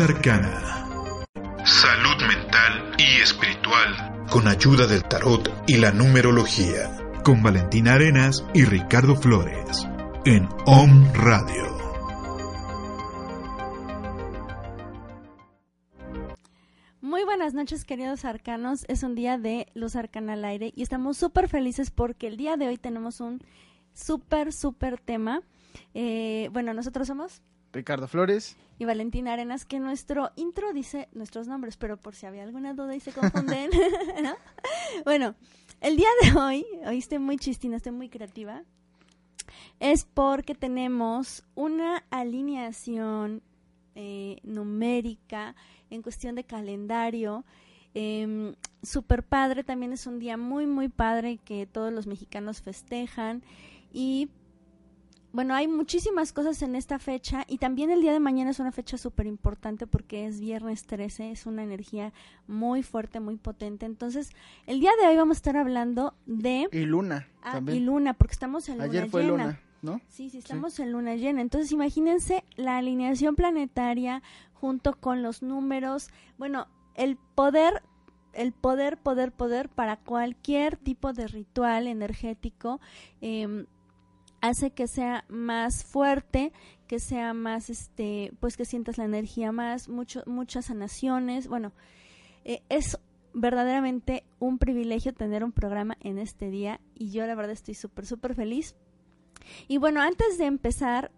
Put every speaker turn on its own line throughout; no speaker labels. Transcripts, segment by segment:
Arcana. Salud mental y espiritual. Con ayuda del tarot y la numerología. Con Valentina Arenas y Ricardo Flores. En OM Radio.
Muy buenas noches, queridos arcanos. Es un día de Luz Arcana al aire y estamos súper felices porque el día de hoy tenemos un súper, súper tema. Eh, bueno, nosotros somos
Ricardo Flores
y Valentina Arenas, que nuestro intro dice nuestros nombres, pero por si había alguna duda y se confunden, ¿no? Bueno, el día de hoy, hoy estoy muy chistina, estoy muy creativa, es porque tenemos una alineación eh, numérica en cuestión de calendario. Eh, super padre, también es un día muy, muy padre que todos los mexicanos festejan y bueno, hay muchísimas cosas en esta fecha y también el día de mañana es una fecha súper importante porque es viernes 13, es una energía muy fuerte, muy potente. Entonces, el día de hoy vamos a estar hablando de...
Y luna.
Ah,
también.
y luna, porque estamos en luna
Ayer fue
llena.
luna, ¿no?
Sí, sí, estamos en luna llena. Entonces, imagínense la alineación planetaria junto con los números. Bueno, el poder, el poder, poder, poder para cualquier tipo de ritual energético. em, hace que sea más fuerte, que sea más, este, pues que sientas la energía más, mucho, muchas sanaciones. Bueno, eh, es verdaderamente un privilegio tener un programa en este día y yo la verdad estoy súper, súper feliz. Y bueno, antes de empezar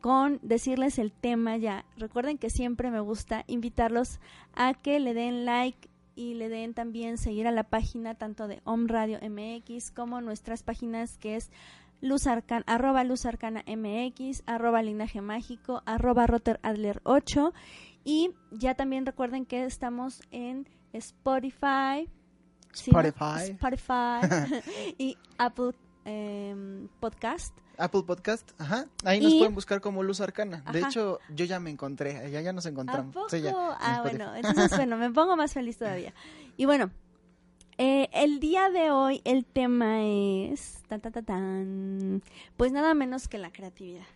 con decirles el tema ya, recuerden que siempre me gusta invitarlos a que le den like y le den también seguir a la página tanto de Om Radio MX como nuestras páginas que es Luz Arcana, arroba Luz Arcana MX, arroba Linaje Mágico, arroba Rotter Adler 8 y ya también recuerden que estamos en Spotify.
Spotify.
Spotify y Apple em, Podcast.
Apple Podcast, ajá. Ahí nos pueden buscar como Luz Arcana. De hecho, yo ya me encontré, ya, ya nos
¿A
encontramos.
poco?
Sí, ya, en
ah, bueno, entonces bueno, me pongo más feliz todavía. Y bueno, eh, el día de hoy el tema es tan, tan, tan, tan, pues nada menos que la creatividad.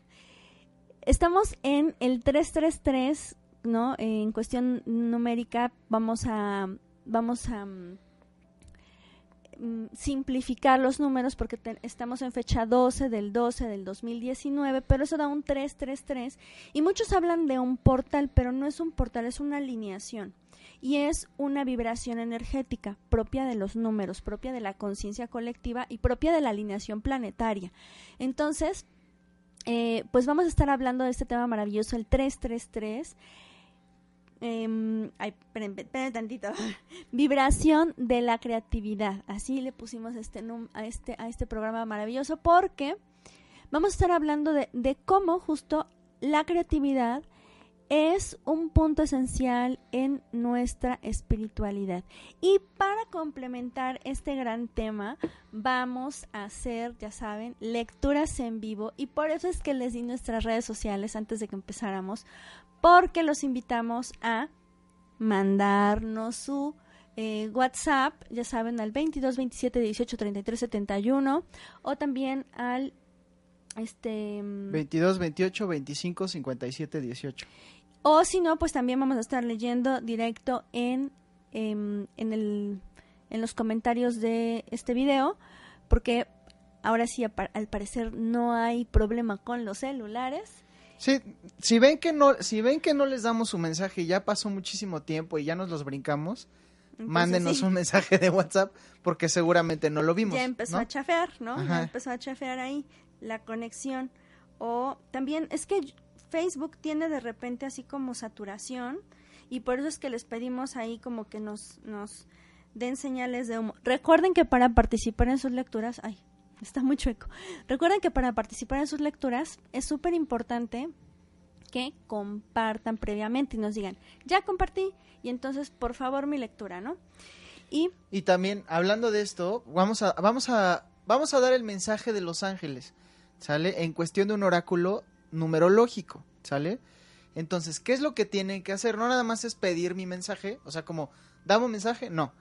Estamos en el 333, ¿no? En cuestión numérica vamos a vamos a mm, simplificar los números porque estamos en fecha 12 del 12 del 2019, pero eso da un 333 y muchos hablan de un portal, pero no es un portal, es una alineación y es una vibración energética propia de los números, propia de la conciencia colectiva y propia de la alineación planetaria. Entonces, eh, pues vamos a estar hablando de este tema maravilloso, el 333. Em, ay, esperen, esperen tantito. Vibración de la creatividad. Así le pusimos este a este a este programa maravilloso porque vamos a estar hablando de, de cómo justo la creatividad es un punto esencial en nuestra espiritualidad. Y para complementar este gran tema, vamos a hacer, ya saben, lecturas en vivo. Y por eso es que les di nuestras redes sociales antes de que empezáramos, porque los invitamos a mandarnos su eh, WhatsApp, ya saben, al 22 27 18 33 71 o también al este mm,
22, 28, 25, 57, 18.
O si no, pues también vamos a estar leyendo directo en, em, en, el, en los comentarios de este video, porque ahora sí, al parecer, no hay problema con los celulares.
Sí, si ven que no, si ven que no les damos su mensaje y ya pasó muchísimo tiempo y ya nos los brincamos,
Entonces,
mándenos
sí,
un mensaje de WhatsApp porque seguramente no lo vimos.
Ya empezó
¿no?
a chafear, ¿no? Ya empezó a chafear ahí la conexión. O también es que Facebook tiene de repente así como saturación y por eso es que les pedimos ahí como que nos, den señales de humo. Recuerden que para participar en sus lecturas, ay, está muy chueco. Recuerden que para participar en sus lecturas es súper importante que compartan previamente y nos digan, ya compartí, y entonces por favor mi lectura, ¿no? Y,
y también, hablando de esto, vamos a, vamos a, vamos a dar el mensaje de los ángeles, ¿sale? En cuestión de un oráculo numerológico, ¿sale? Entonces, ¿qué es lo que tienen que hacer? No nada más es pedir mi mensaje, o sea, como, dame un mensaje, no.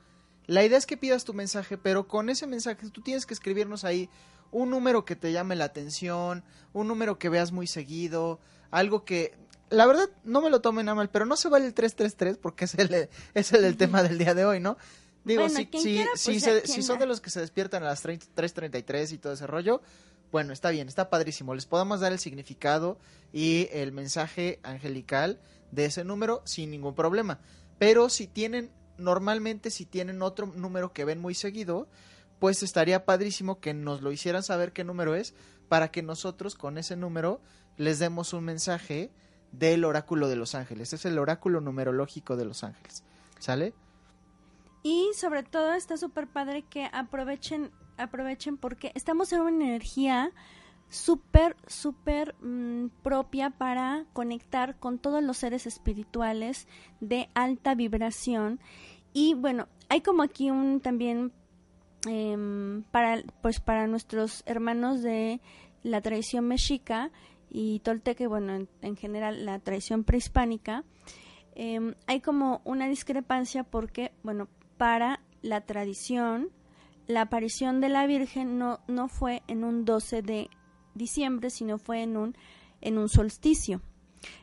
La idea es que pidas tu mensaje, pero con ese mensaje tú tienes que escribirnos ahí un número que te llame la atención, un número que veas muy seguido, algo que la verdad no me lo tomen a mal, pero no se vale el 333 porque es el, es el, tema del día de hoy, ¿no? Digo, si, si, pues, si, son de los que se despiertan a las 3.33 y todo ese rollo, bueno, está bien, está padrísimo. Les podemos dar el significado y el mensaje angelical de ese número sin ningún problema. Pero si tienen, normalmente si tienen otro número que ven muy seguido, pues estaría padrísimo que nos lo hicieran saber qué número es para que nosotros con ese número les demos un mensaje del oráculo de los ángeles. Es el oráculo numerológico de los ángeles. ¿Sale?
Y sobre todo está súper padre que aprovechen, aprovechen porque estamos en una energía súper, súper mm, propia para conectar con todos los seres espirituales de alta vibración. Y bueno, hay como aquí un también em, para, pues para nuestros hermanos de la tradición mexica y tolteque, bueno, en, general la tradición prehispánica, em, hay como una discrepancia porque, bueno, para la tradición, la aparición de la Virgen no, no fue en un 12 de diciembre, sino fue en un, en un solsticio.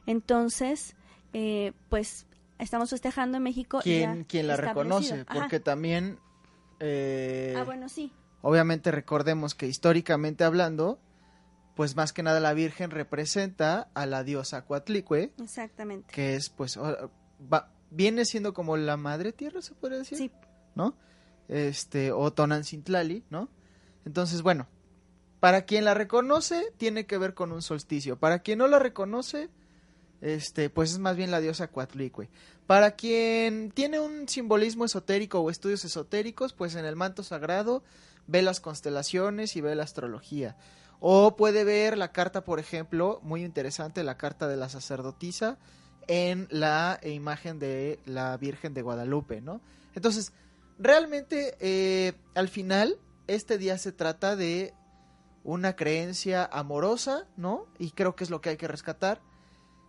Entonces, eh, pues estamos festejando en México.
¿Quién, quien la reconoce? Porque también... Eh,
ah, bueno, sí.
Obviamente recordemos que históricamente hablando, pues más que nada la Virgen representa a la diosa Coatlicue.
Exactamente.
Que es, pues, viene siendo como la madre tierra, se puede decir.
Sí.
¿No? Este, o Tonancintlali, ¿no? Entonces, bueno, para quien la reconoce, tiene que ver con un solsticio. Para quien no la reconoce, este, pues es más bien la diosa Coatlicue. Para quien tiene un simbolismo esotérico o estudios esotéricos, pues en el manto sagrado ve las constelaciones y ve la astrología. O puede ver la carta, por ejemplo, muy interesante, la carta de la sacerdotisa en la imagen de la Virgen de Guadalupe, ¿no? Entonces, realmente, eh, al final, este día se trata de una creencia amorosa, ¿no? Y creo que es lo que hay que rescatar.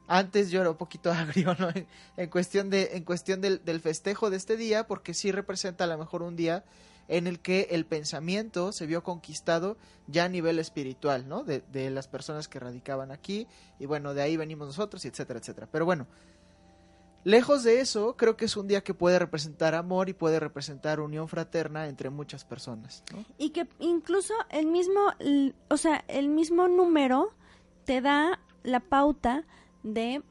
Antes yo era un poquito agrio, ¿no? En, cuestión, de, en cuestión del, del, festejo de este día, porque sí representa a lo mejor un día en el que el pensamiento se vio conquistado ya a nivel espiritual, ¿no? De, de las personas que radicaban aquí, y bueno, de ahí venimos nosotros, y etcétera, etcétera. Pero bueno, lejos de eso, creo que es un día que puede representar amor y puede representar unión fraterna entre muchas personas. ¿no?
Y que incluso el mismo, o sea, el mismo número te da la pauta de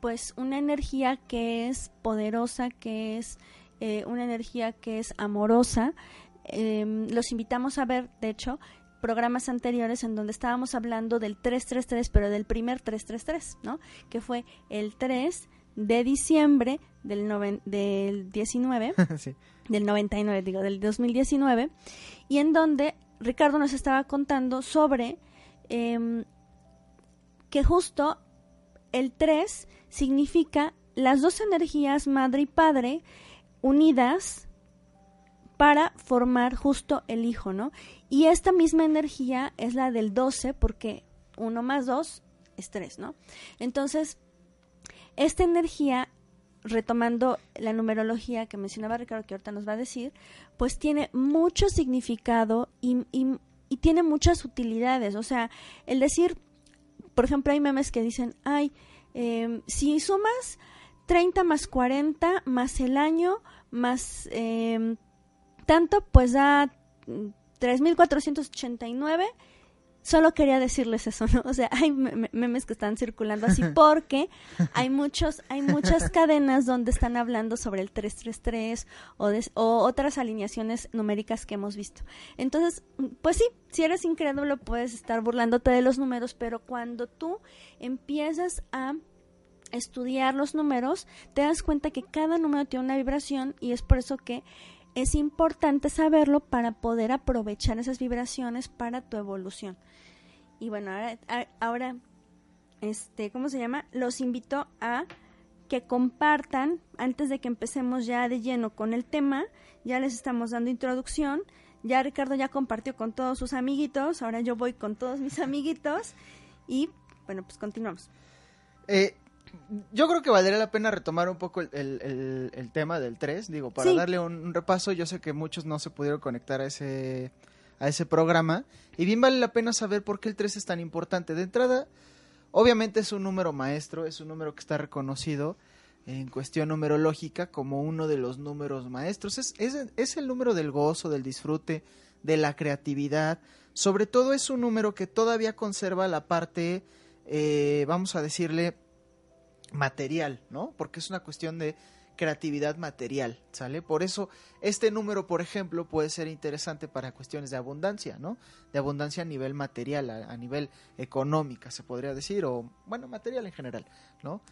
pues una energía que es poderosa, que es eh, una energía que es amorosa. Em, los invitamos a ver, de hecho, programas anteriores en donde estábamos hablando del 333, pero del primer 333, ¿no? Que fue el 3 de diciembre del, del 19, del 99, digo, del 2019, y en donde Ricardo nos estaba contando sobre em, que justo el 3 significa las dos energías madre y padre unidas para formar justo el hijo, ¿no? Y esta misma energía es la del 12 porque 1 más 2 es 3, ¿no? Entonces, esta energía, retomando la numerología que mencionaba Ricardo, que ahorita nos va a decir, pues tiene mucho significado y, tiene muchas utilidades. O sea, el decir, por ejemplo, hay memes que dicen, ay, eh, si sumas 30 más 40 más el año más eh, tanto, pues da 3.489. Solo quería decirles eso, ¿no? O sea, hay memes que están circulando así porque hay muchos, hay muchas cadenas donde están hablando sobre el 333 o, o otras alineaciones numéricas que hemos visto. Entonces, pues sí, si eres incrédulo puedes estar burlándote de los números, pero cuando tú empiezas a estudiar los números, te das cuenta que cada número tiene una vibración y es por eso que es importante saberlo para poder aprovechar esas vibraciones para tu evolución. Y bueno, ahora, ahora este, ¿cómo se llama? Los invito a que compartan antes de que empecemos ya de lleno con el tema. Ya les estamos dando introducción. Ya Ricardo ya compartió con todos sus amiguitos. Ahora yo voy con todos mis amiguitos. Y bueno, pues continuamos.
Eh, yo creo que valdría la pena retomar un poco el, tema del 3, digo, para darle un, repaso. Yo sé que muchos no se pudieron conectar a ese, a ese programa. Y bien vale la pena saber por qué el 3 es tan importante. De entrada, obviamente es un número maestro, es un número que está reconocido en cuestión numerológica como uno de los números maestros. Es, es el número del gozo, del disfrute, de la creatividad. Sobre todo es un número que todavía conserva la parte, eh, vamos a decirle, material, ¿no? Porque es una cuestión de creatividad material, ¿sale? Por eso este número, por ejemplo, puede ser interesante para cuestiones de abundancia, ¿no? De abundancia a nivel material, a, nivel económica, se podría decir, o bueno, material en general, ¿no?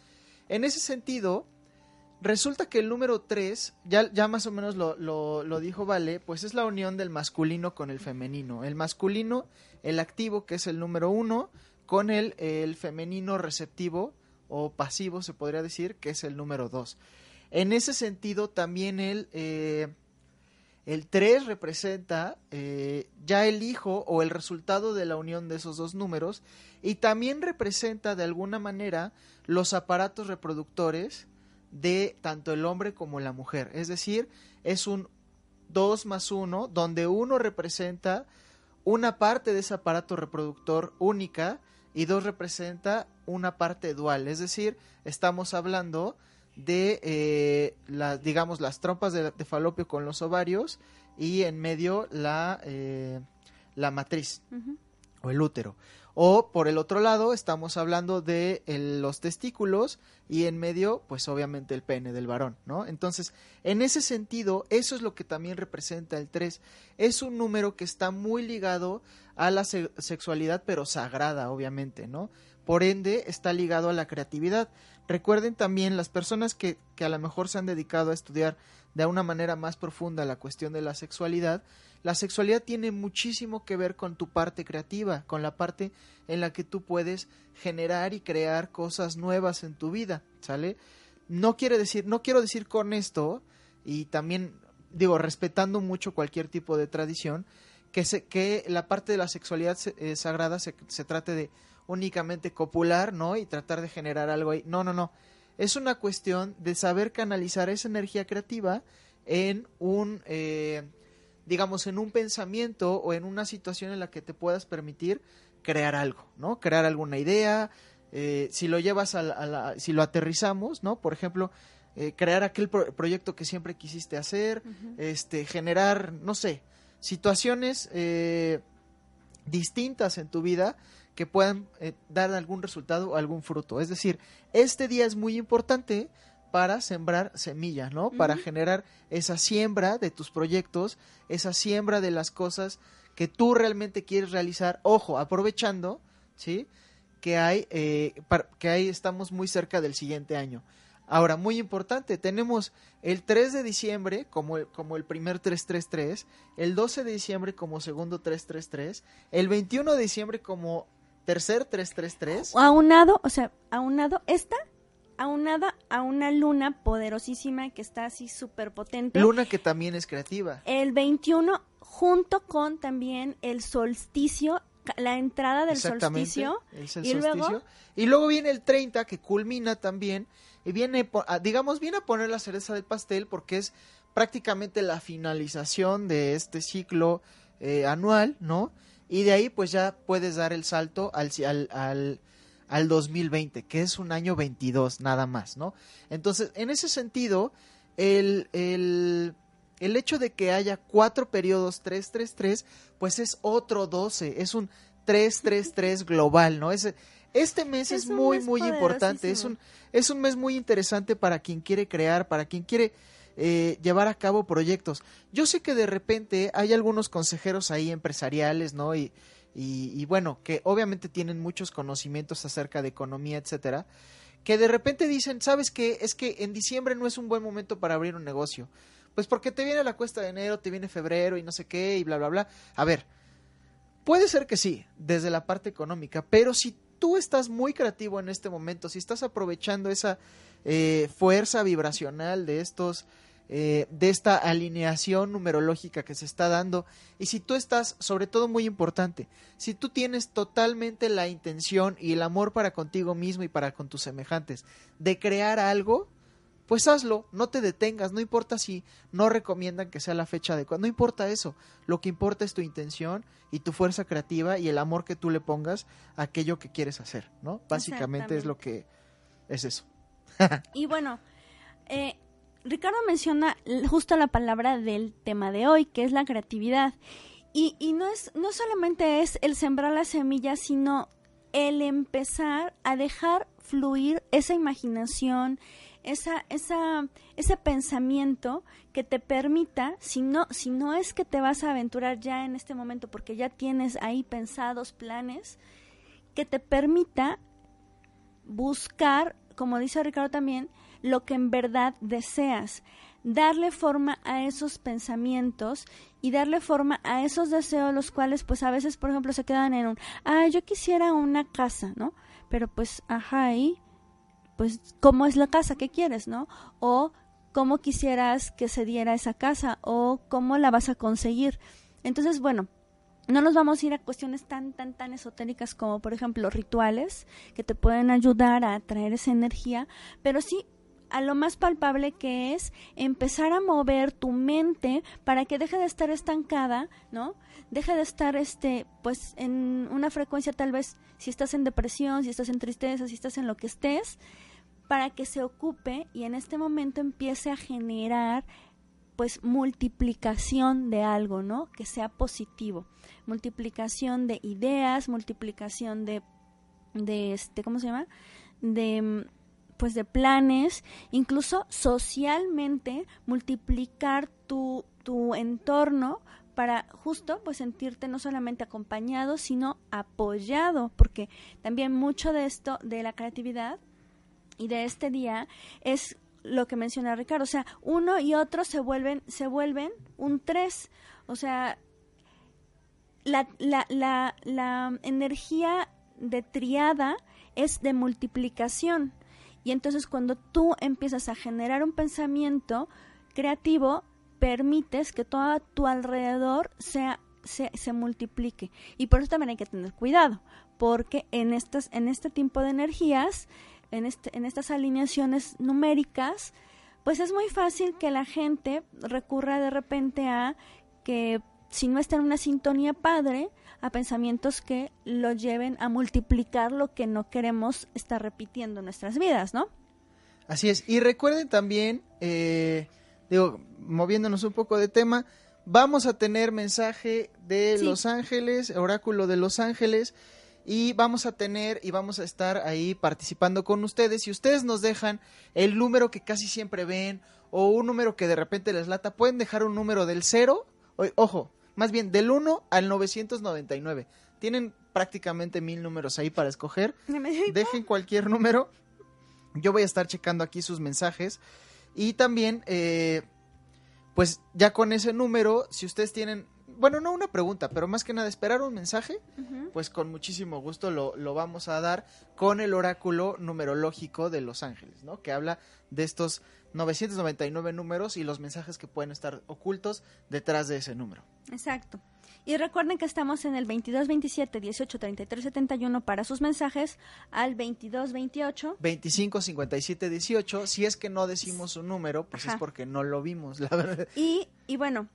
En ese sentido, resulta que el número 3, ya, ya más o menos lo, lo, dijo Vale, pues es la unión del masculino con el femenino. El masculino, el activo, que es el número 1, con el, el femenino receptivo, o pasivo, se podría decir, que es el número 2. En ese sentido, también el, eh, el 3 representa eh, ya el hijo o el resultado de la unión de esos dos números y también representa de alguna manera los aparatos reproductores de tanto el hombre como la mujer. Es decir, es un 2 más 1 donde uno representa una parte de ese aparato reproductor única y 2 representa una parte dual, es decir, estamos hablando de eh, las, digamos, las trompas de, falopio con los ovarios y en medio la, eh, la matriz o el útero. O por el otro lado estamos hablando de los testículos y en medio pues obviamente el pene del varón, ¿no? Entonces, en ese sentido, eso es lo que también representa el 3. Es un número que está muy ligado a la sexualidad pero sagrada, obviamente, ¿no? Por ende, está ligado a la creatividad. Recuerden también las personas que, a lo mejor se han dedicado a estudiar de una manera más profunda la cuestión de la sexualidad, la sexualidad tiene muchísimo que ver con tu parte creativa, con la parte en la que tú puedes generar y crear cosas nuevas en tu vida, ¿sale? No quiere decir, no quiero decir con esto y también digo respetando mucho cualquier tipo de tradición que se, que la parte de la sexualidad eh, sagrada se, se trate de únicamente copular, ¿no? Y tratar de generar algo ahí. No, no, no. Es una cuestión de saber canalizar esa energía creativa en un, eh, digamos, en un pensamiento o en una situación en la que te puedas permitir crear algo, ¿no? Crear alguna idea. Eh, si lo llevas a la, si lo aterrizamos, ¿no? Por ejemplo, eh, crear aquel proyecto que siempre quisiste hacer, este, generar, no sé, situaciones distintas en tu vida que puedan eh, dar algún resultado o algún fruto. Es decir, este día es muy importante para sembrar semillas, ¿no? Para generar esa siembra de tus proyectos, esa siembra de las cosas que tú realmente quieres realizar. Ojo, aprovechando, ¿sí? Que hay, eh, que ahí estamos muy cerca del siguiente año. Ahora, muy importante, tenemos el 3 de diciembre como el, como el primer 333, el 12 de diciembre como segundo 333, el 21 de diciembre como tercer 333.
Aunado, o sea, aunado esta, aunada a una luna poderosísima que está así súper potente.
Luna que también es creativa.
El 21 junto con también el solsticio, la entrada del solsticio.
y Luego, y luego viene el 30 que culmina también y viene, digamos, viene a poner la cereza del pastel porque es prácticamente la finalización de este ciclo eh, anual, ¿no? Y de ahí pues ya puedes dar el salto al, al, al, 2020, que es un año 22 nada más, ¿no? Entonces, en ese sentido, el, el, el hecho de que haya cuatro periodos 333, pues es otro 12, es un 333 global, ¿no? Es, este mes es, muy, muy importante, es un, es un mes muy interesante para quien quiere crear, para quien quiere eh, llevar a cabo proyectos. Yo sé que de repente hay algunos consejeros ahí empresariales, ¿no? Y, y, bueno, que obviamente tienen muchos conocimientos acerca de economía, etcétera, que de repente dicen, ¿sabes qué? Es que en diciembre no es un buen momento para abrir un negocio. Pues porque te viene la cuesta de enero, te viene febrero y no sé qué y bla, bla, bla. A ver, puede ser que sí, desde la parte económica, pero si tú estás muy creativo en este momento, si estás aprovechando esa eh, fuerza vibracional de estos eh, de esta alineación numerológica que se está dando y si tú estás, sobre todo muy importante, si tú tienes totalmente la intención y el amor para contigo mismo y para con tus semejantes de crear algo, pues hazlo, no te detengas, no importa si no recomiendan que sea la fecha adecuada, no importa eso, lo que importa es tu intención y tu fuerza creativa y el amor que tú le pongas a aquello que quieres hacer, ¿no? Básicamente es lo que es eso.
y bueno, eh, Ricardo menciona justo la palabra del tema de hoy, que es la creatividad. Y, y no, es, no solamente es el sembrar la semilla, sino el empezar a dejar fluir esa imaginación, esa, esa, ese pensamiento que te permita, si no, si no es que te vas a aventurar ya en este momento, porque ya tienes ahí pensados planes, que te permita buscar, como dice Ricardo también, lo que en verdad deseas, darle forma a esos pensamientos y darle forma a esos deseos los cuales pues a veces por ejemplo se quedan en un ah yo quisiera una casa no pero pues ajá y pues cómo es la casa que quieres no o cómo quisieras que se diera esa casa o cómo la vas a conseguir entonces bueno no nos vamos a ir a cuestiones tan, tan, tan esotéricas como, por ejemplo, rituales que te pueden ayudar a atraer esa energía, pero sí a lo más palpable que es empezar a mover tu mente para que deje de estar estancada, ¿no? Deje de estar este pues en una frecuencia tal vez si estás en depresión, si estás en tristeza, si estás en lo que estés, para que se ocupe y en este momento empiece a generar pues multiplicación de algo, ¿no? Que sea positivo. Multiplicación de ideas, multiplicación de de este, ¿cómo se llama? de pues de planes, incluso socialmente multiplicar tu, tu entorno para justo pues sentirte no solamente acompañado, sino apoyado, porque también mucho de esto de la creatividad y de este día es lo que menciona Ricardo, o sea, uno y otro se vuelven se vuelven un tres, o sea, la, la, la, la energía de triada es de multiplicación. Y entonces cuando tú empiezas a generar un pensamiento creativo, permites que todo tu alrededor sea, se, se multiplique. Y por eso también hay que tener cuidado, porque en, estas, en este tipo de energías, en, este, en estas alineaciones numéricas, pues es muy fácil que la gente recurra de repente a que si no está en una sintonía padre, a pensamientos que lo lleven a multiplicar lo que no queremos estar repitiendo en nuestras vidas, ¿no?
Así es. Y recuerden también, eh, digo, moviéndonos un poco de tema, vamos a tener mensaje de Los Ángeles, oráculo de Los Ángeles, y vamos a tener y vamos a estar ahí participando con ustedes. Si ustedes nos dejan el número que casi siempre ven o un número que de repente les lata, pueden dejar un número del cero, ojo, más bien del 1 al 999. Tienen prácticamente mil números ahí para escoger. Dejen cualquier número. Yo voy a estar checando aquí sus mensajes. Y también, eh, pues ya con ese número, si ustedes tienen, bueno, no una pregunta, pero más que nada esperar un mensaje, pues con muchísimo gusto lo, lo, vamos a dar con el oráculo numerológico de Los Ángeles, ¿no? Que habla de estos 999 números y los mensajes que pueden estar ocultos detrás de ese número.
Exacto. Y recuerden que estamos en el 2227 18 33 71 para sus mensajes al 2228
25 57 18. Si es que no decimos un número, pues es porque no lo vimos, la verdad.
Y, y bueno,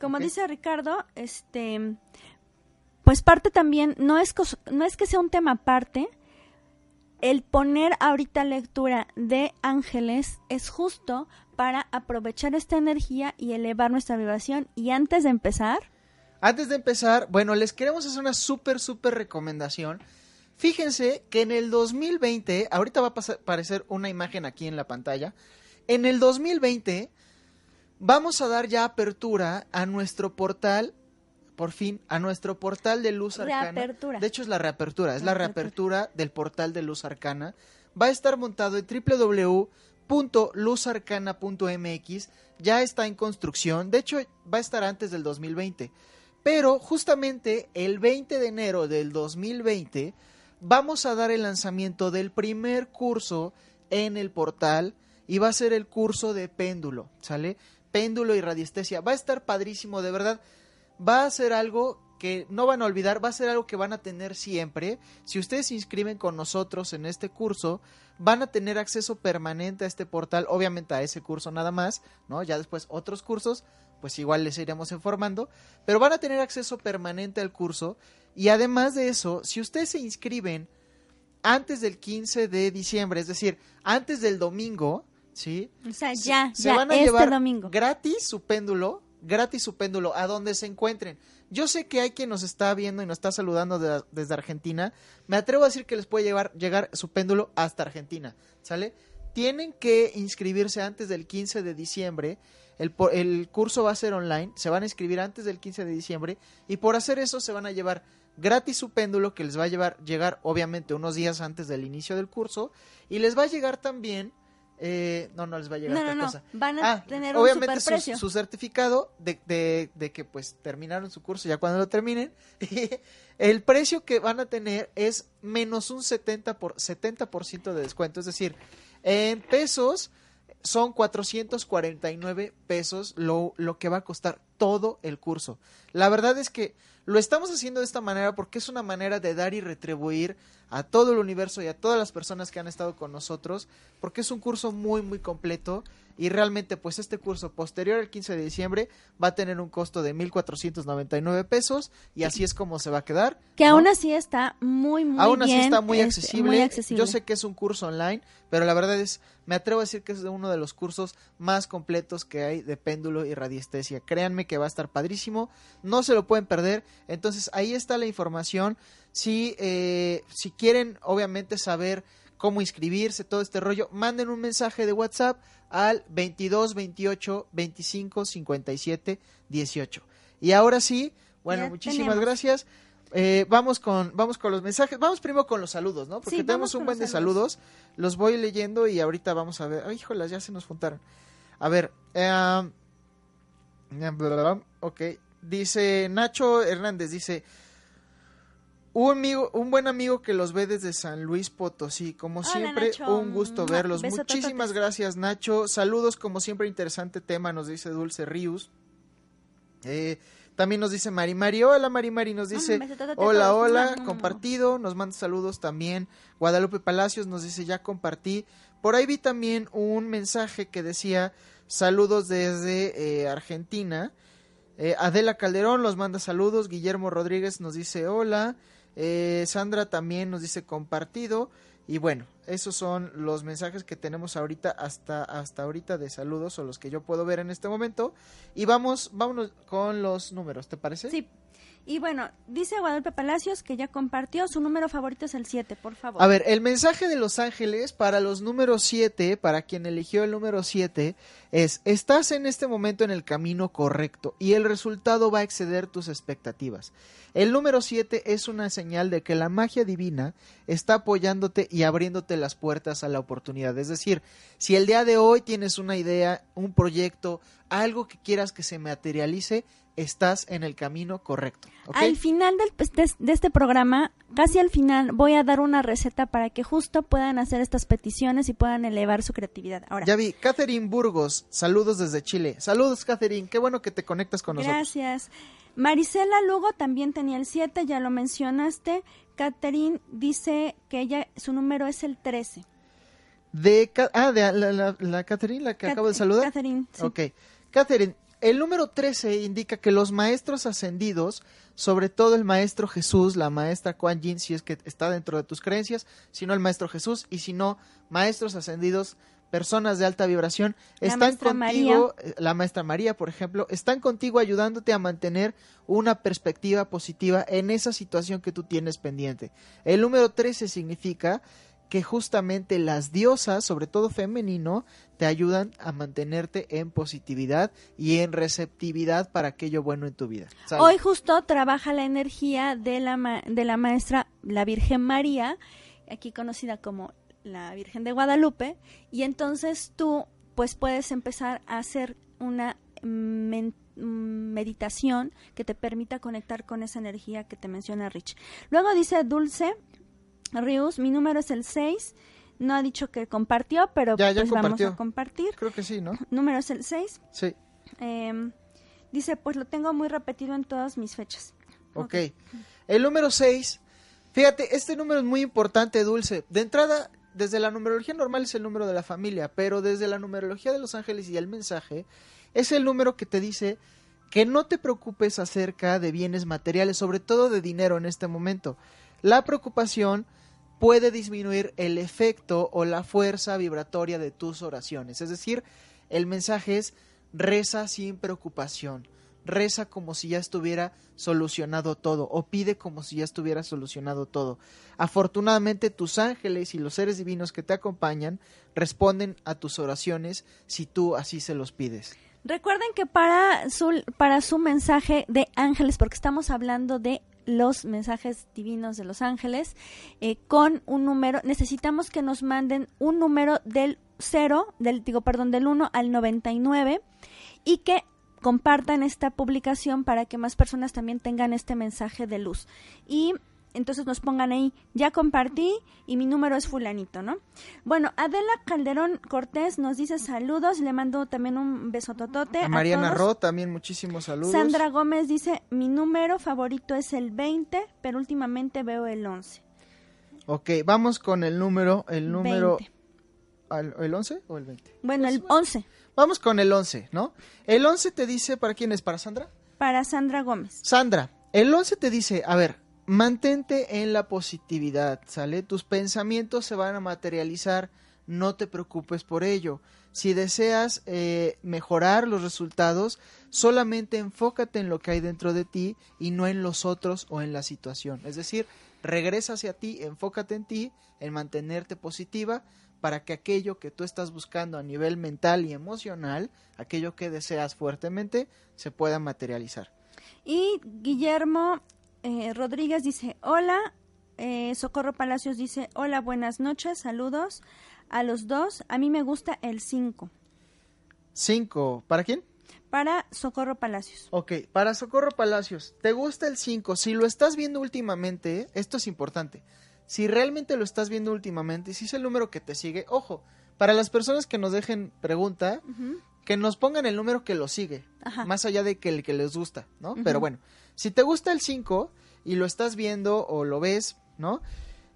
como dice Ricardo, este pues parte también no es no es que sea un tema aparte, el poner ahorita lectura de ángeles es justo para aprovechar esta energía y elevar nuestra vibración. Y antes de empezar...
Antes de empezar, bueno, les queremos hacer una súper, súper recomendación. Fíjense que en el 2020, ahorita va a aparecer una imagen aquí en la pantalla, en el 2020 vamos a dar ya apertura a nuestro portal por fin a nuestro portal de Luz Arcana.
Reapertura.
De hecho es la reapertura, es la reapertura del portal de Luz Arcana. va a estar montado en www.luzarcana.mx. Ya está en construcción. De hecho, va a estar antes del 2020. Pero justamente el 20 de enero del 2020 vamos a dar el lanzamiento del primer curso en el portal y va a ser el curso de péndulo, ¿sale? Péndulo y radiestesia. Va a estar padrísimo, de verdad. Va a ser algo que no van a olvidar, va a ser algo que van a tener siempre. Si ustedes se inscriben con nosotros en este curso, van a tener acceso permanente a este portal, obviamente a ese curso nada más, ¿no? Ya después otros cursos, pues igual les iremos informando, pero van a tener acceso permanente al curso y además de eso, si ustedes se inscriben antes del 15 de diciembre, es decir, antes del domingo, ¿sí?
O sea, ya,
se
ya,
van a
este
llevar
domingo.
gratis su péndulo, gratis su péndulo a donde se encuentren. Yo sé que hay quien nos está viendo y nos está saludando de- desde Argentina. Me atrevo a decir que les puede llevar, llegar su péndulo hasta Argentina, ¿sale? Tienen que inscribirse antes del 15 de diciembre. El, el curso va a ser online. Se van a inscribir antes del 15 de diciembre. Y por hacer eso se van a llevar gratis su péndulo que les va a llevar, llegar obviamente unos días antes del inicio del curso. Y les va a llegar también... eh, no, no les va a llegar
No,
otra
no, no.
cosa.
Van a
Ah,
tener un
obviamente su certificado de, de- de que pues terminaron su curso ya cuando lo terminen. el precio que van a tener es menos un 70%, por, 70 de descuento. Es decir, en pesos son 449 pesos lo, lo que va a costar todo el curso. La verdad es que lo estamos haciendo de esta manera porque es una manera de dar y retribuir a todo el universo y a todas las personas que han estado con nosotros, porque es un curso muy muy completo y realmente pues este curso posterior al 15 de diciembre va a tener un costo de 1499 pesos y así es como se va a quedar.
Que
¿no?
aún así está muy, muy
Aún así está muy
este,
accesible.
muy accesible.
Yo sé que es un curso online, pero la verdad es, me atrevo a decir que es uno de los cursos más completos que hay de péndulo y radiestesia. Créanme que va a estar padrísimo, no se lo pueden perder. Entonces ahí está la información. Si, eh, si quieren, obviamente, saber cómo inscribirse, todo este rollo, manden un mensaje de WhatsApp al 22 28 25 57 18. Y ahora sí, bueno,
Ya
muchísimas
tenemos.
gracias. Eh, vamos con vamos con los mensajes. Vamos primero con los saludos, ¿no? Porque
Sí,
tenemos un buen de saludos. Los voy leyendo y ahorita vamos a ver. Ay, híjolas, ya se nos juntaron. A ver, eh, ok. Dice Nacho Hernández, dice, un, amigo, un buen amigo que los ve desde San Luis Potosí. Como
Hola,
siempre,
Nacho.
un gusto verlos. Muchísimas gracias, Nacho. Saludos, como siempre, interesante tema, nos dice Dulce Ríos. Eh, también nos dice Mari Mari. Hola, Mari Mari. Nos dice,
Mm, a
hola, hola, compartido. Nos manda saludos también. Guadalupe Palacios nos dice, ya compartí. Por ahí vi también un mensaje que decía, saludos desde eh, Argentina. Eh, Adela Calderón nos manda saludos. Guillermo Rodríguez nos dice hola. Eh, Sandra también nos dice compartido. Y bueno, esos son los mensajes que tenemos ahorita hasta, hasta ahorita de saludos o los que yo puedo ver en este momento. Y vamos, vámonos con los números, ¿te parece?
Sí. Y bueno, dice Guadalupe Palacios que ya compartió, su número favorito es el 7, por favor.
A ver, el mensaje de Los Ángeles para los números 7, para quien eligió el número 7, es, estás en este momento en el camino correcto y el resultado va a exceder tus expectativas. El número 7 es una señal de que la magia divina está apoyándote y abriéndote las puertas a la oportunidad. Es decir, si el día de hoy tienes una idea, un proyecto, algo que quieras que se materialice, estás en el camino correcto.
Al final del- pues, de, de este programa, casi al final, voy a dar una receta para que justo puedan hacer estas peticiones y puedan elevar su creatividad. Ahora,
Ya vi, Catherine Burgos, saludos desde Chile. Saludos, Catherine, qué bueno que te conectas con nosotros.
gracias. Marisela Lugo también tenía el 7, ya lo mencionaste. Catherine dice que ella, su número es el 13.
De, ah, de la, la, la Catherine, la que
Cat-
acabo de saludar.
Catherine, sí.
Ok. Catherine, el número 13 indica que los maestros ascendidos, sobre todo el maestro Jesús, la maestra Kuan Yin, si es que está dentro de tus creencias, si no el maestro Jesús, y si no, maestros ascendidos, personas de alta vibración,
La
están contigo, eh, la maestra María, por ejemplo, están contigo ayudándote a mantener una perspectiva positiva en esa situación que tú tienes pendiente. El número 13 significa que justamente las diosas, sobre todo femenino, te ayudan a mantenerte en positividad y en receptividad para aquello bueno en tu vida. ¿Sale?
Hoy justo trabaja la energía de la, ma- de la maestra, la Virgen María, aquí conocida como la Virgen de Guadalupe y entonces tú pues puedes empezar a hacer una meditación que te permita conectar con esa energía que te menciona Rich. Luego dice Dulce Rius, mi número es el 6. No ha dicho que compartió, pero
Ya, ya
pues vamos a compartir.
Creo que sí, ¿no?
Número es el 6.
Sí.
Em, dice, pues lo tengo muy repetido en todas mis fechas.
Ok. El número 6. Fíjate, este número es muy importante, Dulce. De entrada, desde la numerología normal es el número de la familia, pero desde la numerología de los ángeles y el mensaje es el número que te dice que no te preocupes acerca de bienes materiales, sobre todo de dinero en este momento. La preocupación puede disminuir el efecto o la fuerza vibratoria de tus oraciones. Es decir, el mensaje es reza sin preocupación, reza como si ya estuviera solucionado todo o pide como si ya estuviera solucionado todo. Afortunadamente tus ángeles y los seres divinos que te acompañan responden a tus oraciones si tú así se los pides.
Recuerden que para su, para su mensaje de ángeles, porque estamos hablando de los mensajes divinos de los ángeles, eh, con un número, necesitamos que nos manden un número del 0, del, digo, perdón, del 1 al 99 y que compartan esta publicación para que más personas también tengan este mensaje de luz. Y entonces nos pongan ahí, ya compartí y mi número es fulanito, ¿no? Bueno, Adela Calderón Cortés nos dice saludos, le mando también un besototote.
A Mariana
todos.
Ro también muchísimos saludos.
Sandra Gómez dice, mi número favorito es el 20, pero últimamente veo el 11.
Ok, vamos con el número, el número...
20.
al- ¿El 11 o el 20?
Bueno, el 11
Vamos con el 11, ¿no? El 11 te dice, ¿para quién es? ¿Para Sandra?
para Sandra Gómez.
Sandra, el 11 te dice, a ver, mantente en la positividad, ¿sale? Tus pensamientos se van a materializar, no te preocupes por ello. Si deseas eh, mejorar los resultados, solamente enfócate en lo que hay dentro de ti y no en los otros o en la situación. Es decir, regresa hacia ti, enfócate en ti, en mantenerte positiva para que aquello que tú estás buscando a nivel mental y emocional, aquello que deseas fuertemente, se pueda materializar.
Y Guillermo eh, Rodríguez dice, hola. Eh, Socorro Palacios dice, hola, buenas noches, saludos a los dos. A mí me gusta el 5.
5. ¿Para quién?
Para Socorro Palacios.
Ok, para Socorro Palacios, ¿te gusta el 5? Si lo estás viendo últimamente, esto es importante. Si realmente lo estás viendo últimamente, si es el número que te sigue, ojo, para las personas que nos dejen pregunta, que nos pongan el número que lo sigue,
Ajá.
más allá de que el que les gusta, ¿no? Pero bueno, si te gusta el 5 y lo estás viendo o lo ves, ¿no?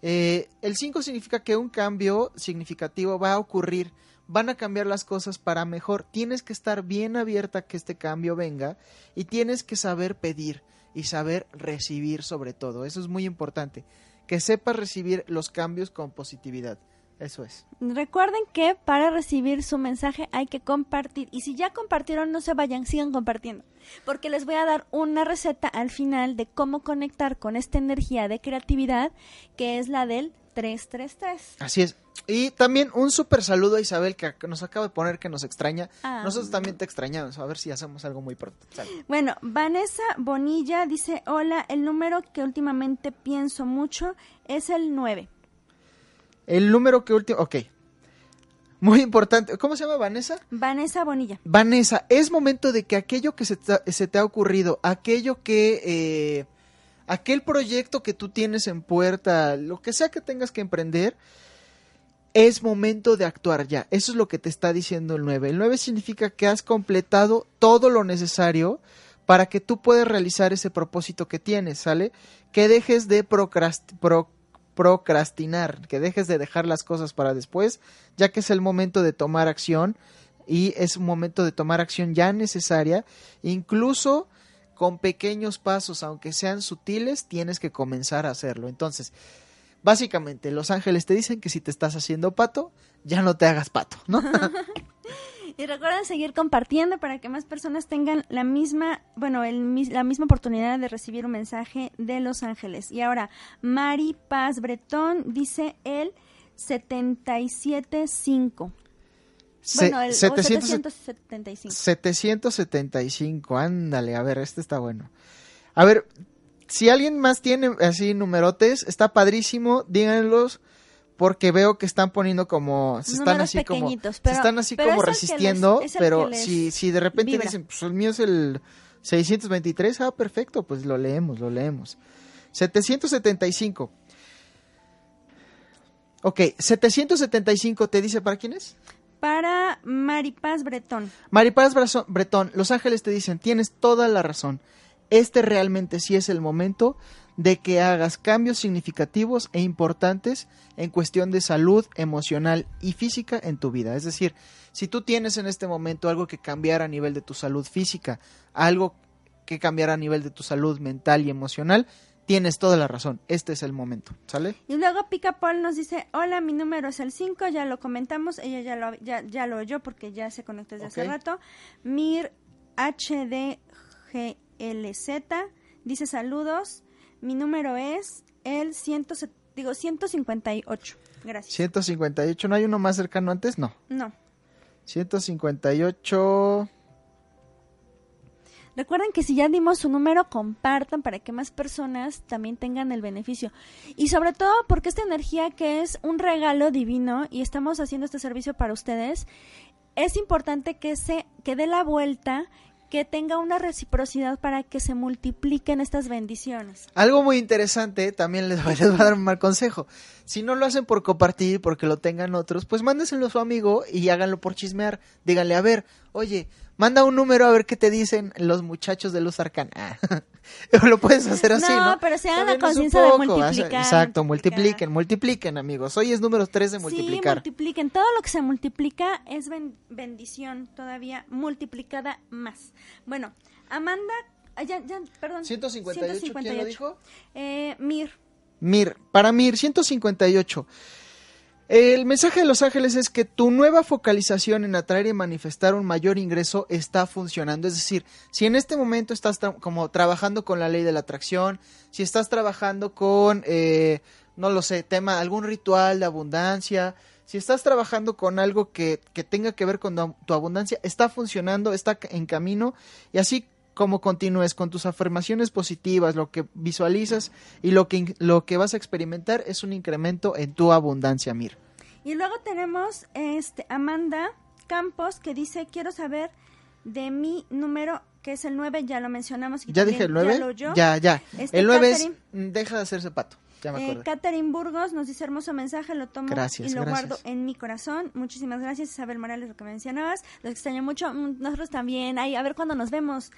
Eh, el 5 significa que un cambio significativo va a ocurrir, van a cambiar las cosas para mejor. Tienes que estar bien abierta a que este cambio venga y tienes que saber pedir y saber recibir sobre todo. Eso es muy importante, que sepas recibir los cambios con positividad. Eso es.
Recuerden que para recibir su mensaje hay que compartir. Y si ya compartieron, no se vayan, sigan compartiendo. Porque les voy a dar una receta al final de cómo conectar con esta energía de creatividad, que es la del 333.
Así es. Y también un súper saludo a Isabel que nos acaba de poner que nos extraña.
Ah.
Nosotros también te extrañamos. A ver si hacemos algo muy pronto. Sale.
Bueno, Vanessa Bonilla dice, hola, el número que últimamente pienso mucho es el 9.
El número que último. Ok. Muy importante. ¿Cómo se llama Vanessa?
Vanessa Bonilla.
Vanessa, es momento de que aquello que se te, se te ha ocurrido, aquello que... eh, aquel proyecto que tú tienes en puerta, lo que sea que tengas que emprender, es momento de actuar ya. Eso es lo que te está diciendo el 9. El 9 significa que has completado todo lo necesario para que tú puedas realizar ese propósito que tienes, ¿sale? Que dejes de procrast- pro- procrastinar, que dejes de dejar las cosas para después, ya que es el momento de tomar acción y es un momento de tomar acción ya necesaria, incluso con pequeños pasos, aunque sean sutiles, tienes que comenzar a hacerlo. Entonces, básicamente, los ángeles te dicen que si te estás haciendo pato, ya no te hagas pato, ¿no?
Y recuerden seguir compartiendo para que más personas tengan la misma, bueno, el, la misma oportunidad de recibir un mensaje de Los Ángeles. Y ahora, Mari Paz Bretón dice el 775.
Se-
Bueno, el o
700
775.
775, ándale, a ver, este está bueno. A ver, si alguien más tiene así numerotes, está padrísimo, díganlos, porque veo que están poniendo como se están
Números
así como se están así
les-
resistiendo, pero si si de repente
vibra.
dicen, pues el mío es el 623, ah, perfecto, pues lo leemos, lo leemos. 775. Ok, 775 te dice para quién es?
Para Maripaz Bretón.
Maripaz Bretón, Los Ángeles te dicen, tienes toda la razón. Este realmente sí es el momento de que hagas cambios significativos e importantes en cuestión de salud emocional y física en tu vida. Es decir, si tú tienes en este momento algo que cambiar a nivel de tu salud física, algo que cambiar a nivel de tu salud mental y emocional, tienes toda la razón. Este es el momento, ¿sale?
Y luego Pica Paul nos dice, hola, mi número es el 5, ya lo comentamos, ella ya lo, ya, ya lo oyó porque ya se conectó desde hace rato. Mir HDGLZ dice saludos, mi número es el 100, digo, 158. Gracias.
158, ¿no hay uno más cercano antes? No.
No.
158...
Recuerden que si ya dimos su número, compartan para que más personas también tengan el beneficio. Y sobre todo porque esta energía que es un regalo divino y estamos haciendo este servicio para ustedes, es importante que se que dé la vuelta, que tenga una reciprocidad para que se multipliquen estas bendiciones.
Algo muy interesante, también les les voy a dar un mal consejo. Si no lo hacen por compartir, porque lo tengan otros, pues mándenselo a su amigo y háganlo por chismear. Díganle, a ver, oye, manda un número a ver qué te dicen los muchachos de Luz Arcana. lo puedes hacer así, ¿no?
No, pero se hagan la conciencia de multiplicar,
Exacto,
multiplicar.
multipliquen, multipliquen, amigos. Hoy es número 3 de
Sí,
multiplicar.
multipliquen. Todo lo que se multiplica es ben- bendición todavía multiplicada más. Bueno, Amanda, ah, ya, ya, perdón.
158, ¿quién lo dijo?
Eh, Mir.
Mir, para Mir, 158. El mensaje de Los Ángeles es que tu nueva focalización en atraer y manifestar un mayor ingreso está funcionando. Es decir, si en este momento estás como trabajando con la ley de la atracción, si estás trabajando con, eh, no lo sé, tema, algún ritual de abundancia, si estás trabajando con algo que, que tenga que ver con tu abundancia, está funcionando, está en camino y así como continúes con tus afirmaciones positivas, lo que visualizas y lo que, lo que vas a experimentar es un incremento en tu abundancia, Mir.
Y luego tenemos este Amanda Campos que dice, quiero saber de mi número, que es el 9, ya lo mencionamos. y
¿Ya dije el 9?
Ya, lo.
Ya, ya.
Este,
el 9 es
Catherine.
mm, deja de hacerse pato. Ya me
Eh. Catherine Burgos nos dice hermoso mensaje, lo tomo
Gracias,
y lo
gracias.
guardo en mi corazón. Muchísimas gracias, Isabel Morales, lo que mencionabas. Los extraño mucho, mm, nosotros también. Ay, a ver cuándo nos vemos.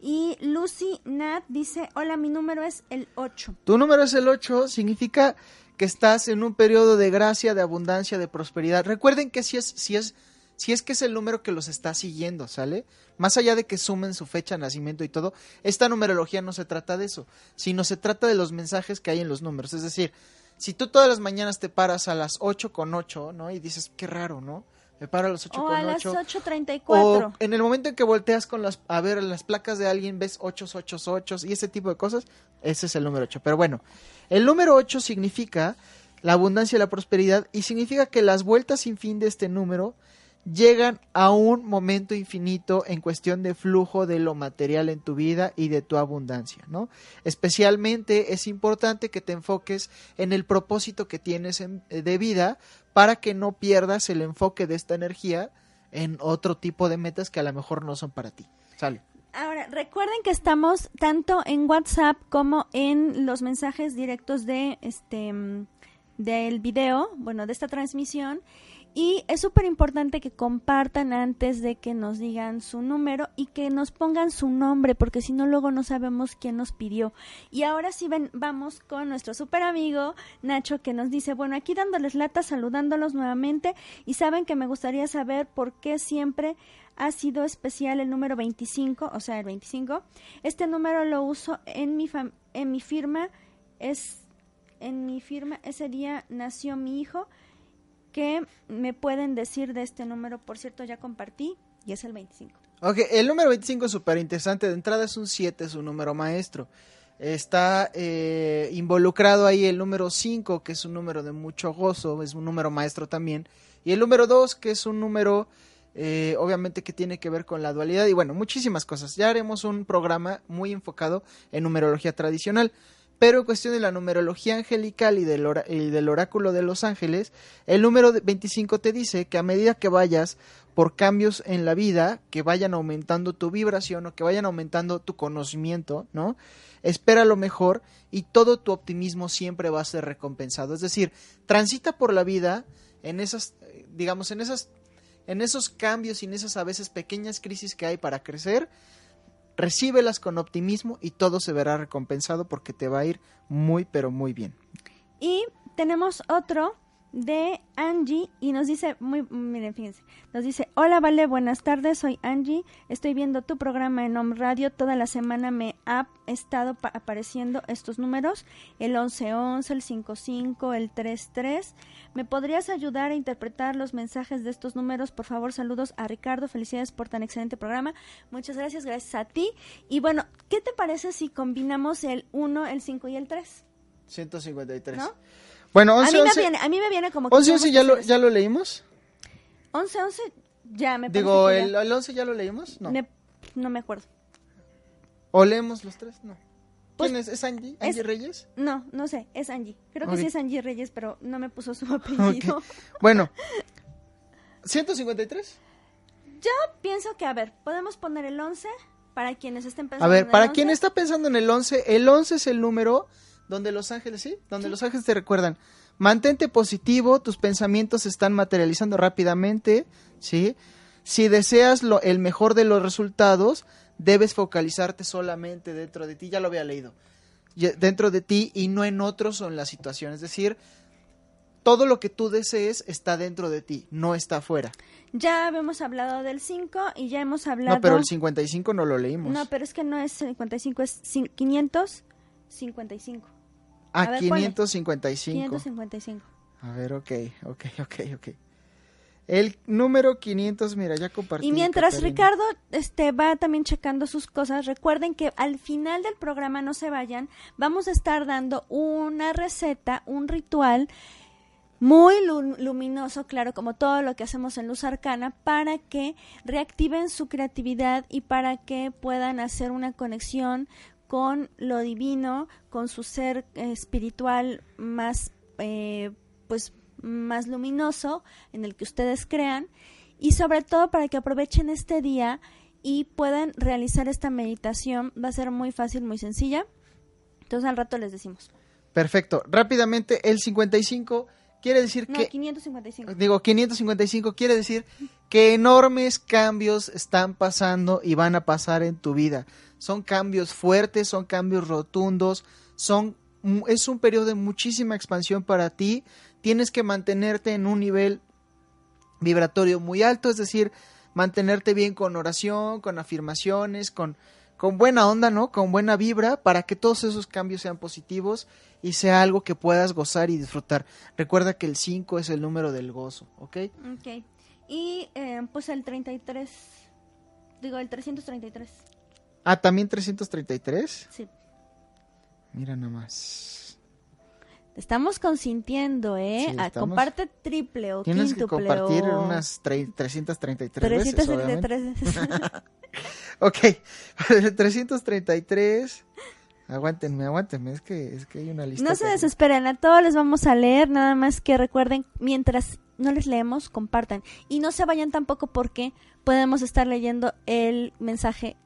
Y Lucy Nat dice, hola, mi número es el 8.
Tu número es el 8, significa que estás en un periodo de gracia, de abundancia, de prosperidad. Recuerden que si es, si es, si es que es el número que los está siguiendo, ¿sale? Más allá de que sumen su fecha de nacimiento y todo, esta numerología no se trata de eso, sino se trata de los mensajes que hay en los números. Es decir, si tú todas las mañanas te paras a las 8 con 8, ¿no? Y dices, qué raro, ¿no? Me paro a las 8
O a las
8.
8.34.
O en el momento en que volteas con las, a ver las placas de alguien, ves 8, 8, 8 y ese tipo de cosas, ese es el número 8. Pero bueno, el número 8 significa la abundancia y la prosperidad y significa que las vueltas sin fin de este número llegan a un momento infinito en cuestión de flujo de lo material en tu vida y de tu abundancia, ¿no? Especialmente es importante que te enfoques en el propósito que tienes en- de vida para que no pierdas el enfoque de esta energía en otro tipo de metas que a lo mejor no son para ti. Sale.
Ahora, recuerden que estamos tanto en WhatsApp como en los mensajes directos de este mm, del video, bueno, de esta transmisión. Y es súper importante que compartan antes de que nos digan su número y que nos pongan su nombre, porque si no luego no sabemos quién nos pidió. Y ahora sí ven, vamos con nuestro súper amigo Nacho que nos dice, bueno, aquí dándoles lata, saludándolos nuevamente y saben que me gustaría saber por qué siempre ha sido especial el número 25, o sea, el 25. Este número lo uso en mi en mi firma es en mi firma ese día nació mi hijo. ¿Qué me pueden decir de este número? Por cierto, ya compartí y es el 25.
Ok, el número 25 es súper interesante. De entrada es un 7, es un número maestro. Está eh, involucrado ahí el número 5, que es un número de mucho gozo, es un número maestro también. Y el número 2, que es un número, eh, obviamente, que tiene que ver con la dualidad. Y bueno, muchísimas cosas. Ya haremos un programa muy enfocado en numerología tradicional. Pero en cuestión de la numerología angelical y del, oráculo de los ángeles, el número de 25 te dice que a medida que vayas por cambios en la vida, que vayan aumentando tu vibración o que vayan aumentando tu conocimiento, ¿no? Espera lo mejor y todo tu optimismo siempre va a ser recompensado. Es decir, transita por la vida en esas, digamos, en esas, en esos cambios y en esas a veces pequeñas crisis que hay para crecer, recíbelas con optimismo y todo se verá recompensado porque te va a ir muy, pero muy bien.
Y tenemos otro de Angie y nos dice, muy, miren, fíjense, nos dice, hola Vale, buenas tardes, soy Angie, estoy viendo tu programa en Home Radio, toda la semana me ha estado pa- apareciendo estos números, el 1111, el 55, el 33, ¿me podrías ayudar a interpretar los mensajes de estos números? Por favor, saludos a Ricardo, felicidades por tan excelente programa, muchas gracias, gracias a ti, y bueno, ¿qué te parece si combinamos el 1, el 5 y el 3?
153.
¿No?
Bueno,
A
11,
mí, me
11,
viene, a mí me viene como que
11,
tenemos
11
que
ya, lo, ya lo leímos.
11, 11, ya me
Digo,
que ya.
el, el 11 ya lo leímos. No.
Me- no me acuerdo.
¿O leemos los tres? No.
Pues,
¿Quién es? ¿Es Angie? ¿Angie
es-
Reyes?
No, no sé, es Angie. Creo que
Ok.
sí es Angie Reyes, pero no me puso su apellido.
Ok. Bueno, 153.
Yo pienso que, a ver, podemos poner el 11 para quienes estén pensando
A ver,
en el
para
11.
quien está pensando en el 11, el 11 es el número donde los ángeles, ¿sí? Donde los ángeles te recuerdan. Mantente positivo, tus pensamientos se están materializando rápidamente, ¿sí? Si deseas lo, el mejor de los resultados, debes focalizarte solamente dentro de ti, ya lo había leído, dentro de ti y no en otros o en la situación. Es decir, todo lo que tú desees está dentro de ti, no está afuera.
Ya habíamos hablado del 5 y ya hemos hablado...
No, pero el 55 no lo leímos.
No, pero es que no es 55, es cin- 555.
Ah,
a ver, ponle.
555.
555.
A ver, ok, ok, ok, ok. El número 500, mira, ya compartí.
Y mientras
Catarina.
Ricardo este, va también checando sus cosas, recuerden que al final del programa, no se vayan, vamos a estar dando una receta, un ritual muy lu- luminoso, claro, como todo lo que hacemos en Luz Arcana, para que reactiven su creatividad y para que puedan hacer una conexión con lo divino, con su ser espiritual más, eh, pues, más luminoso en el que ustedes crean y sobre todo para que aprovechen este día y puedan realizar esta meditación. Va a ser muy fácil, muy sencilla. Entonces al rato les decimos.
Perfecto. Rápidamente, el 55 quiere decir
No,
que.
555.
Digo, 555 quiere decir que enormes cambios están pasando y van a pasar en tu vida. Son cambios fuertes, son cambios rotundos, son es un periodo de muchísima expansión para ti. Tienes que mantenerte en un nivel vibratorio muy alto, es decir, mantenerte bien con oración, con afirmaciones, con, con buena onda, ¿no? Con buena vibra para que todos esos cambios sean positivos y sea algo que puedas gozar y disfrutar. Recuerda que el 5 es el número del gozo, ¿ok?
Ok. Y eh, pues el 33. Digo, el 333.
Ah, también 333.
Sí.
Mira nada más.
Te estamos consintiendo, ¿eh?
Sí,
Ah,
estamos-
comparte triple o
Tienes que
quíntuple
compartir
o...
unas tre- 333 veces.
333.
Ok, 333. Aguántenme, aguántenme, es que, es que hay una lista.
No se
que-
desesperen, a todos les vamos a leer, nada más que recuerden, mientras no les leemos, compartan. Y no se vayan tampoco porque podemos estar leyendo el mensaje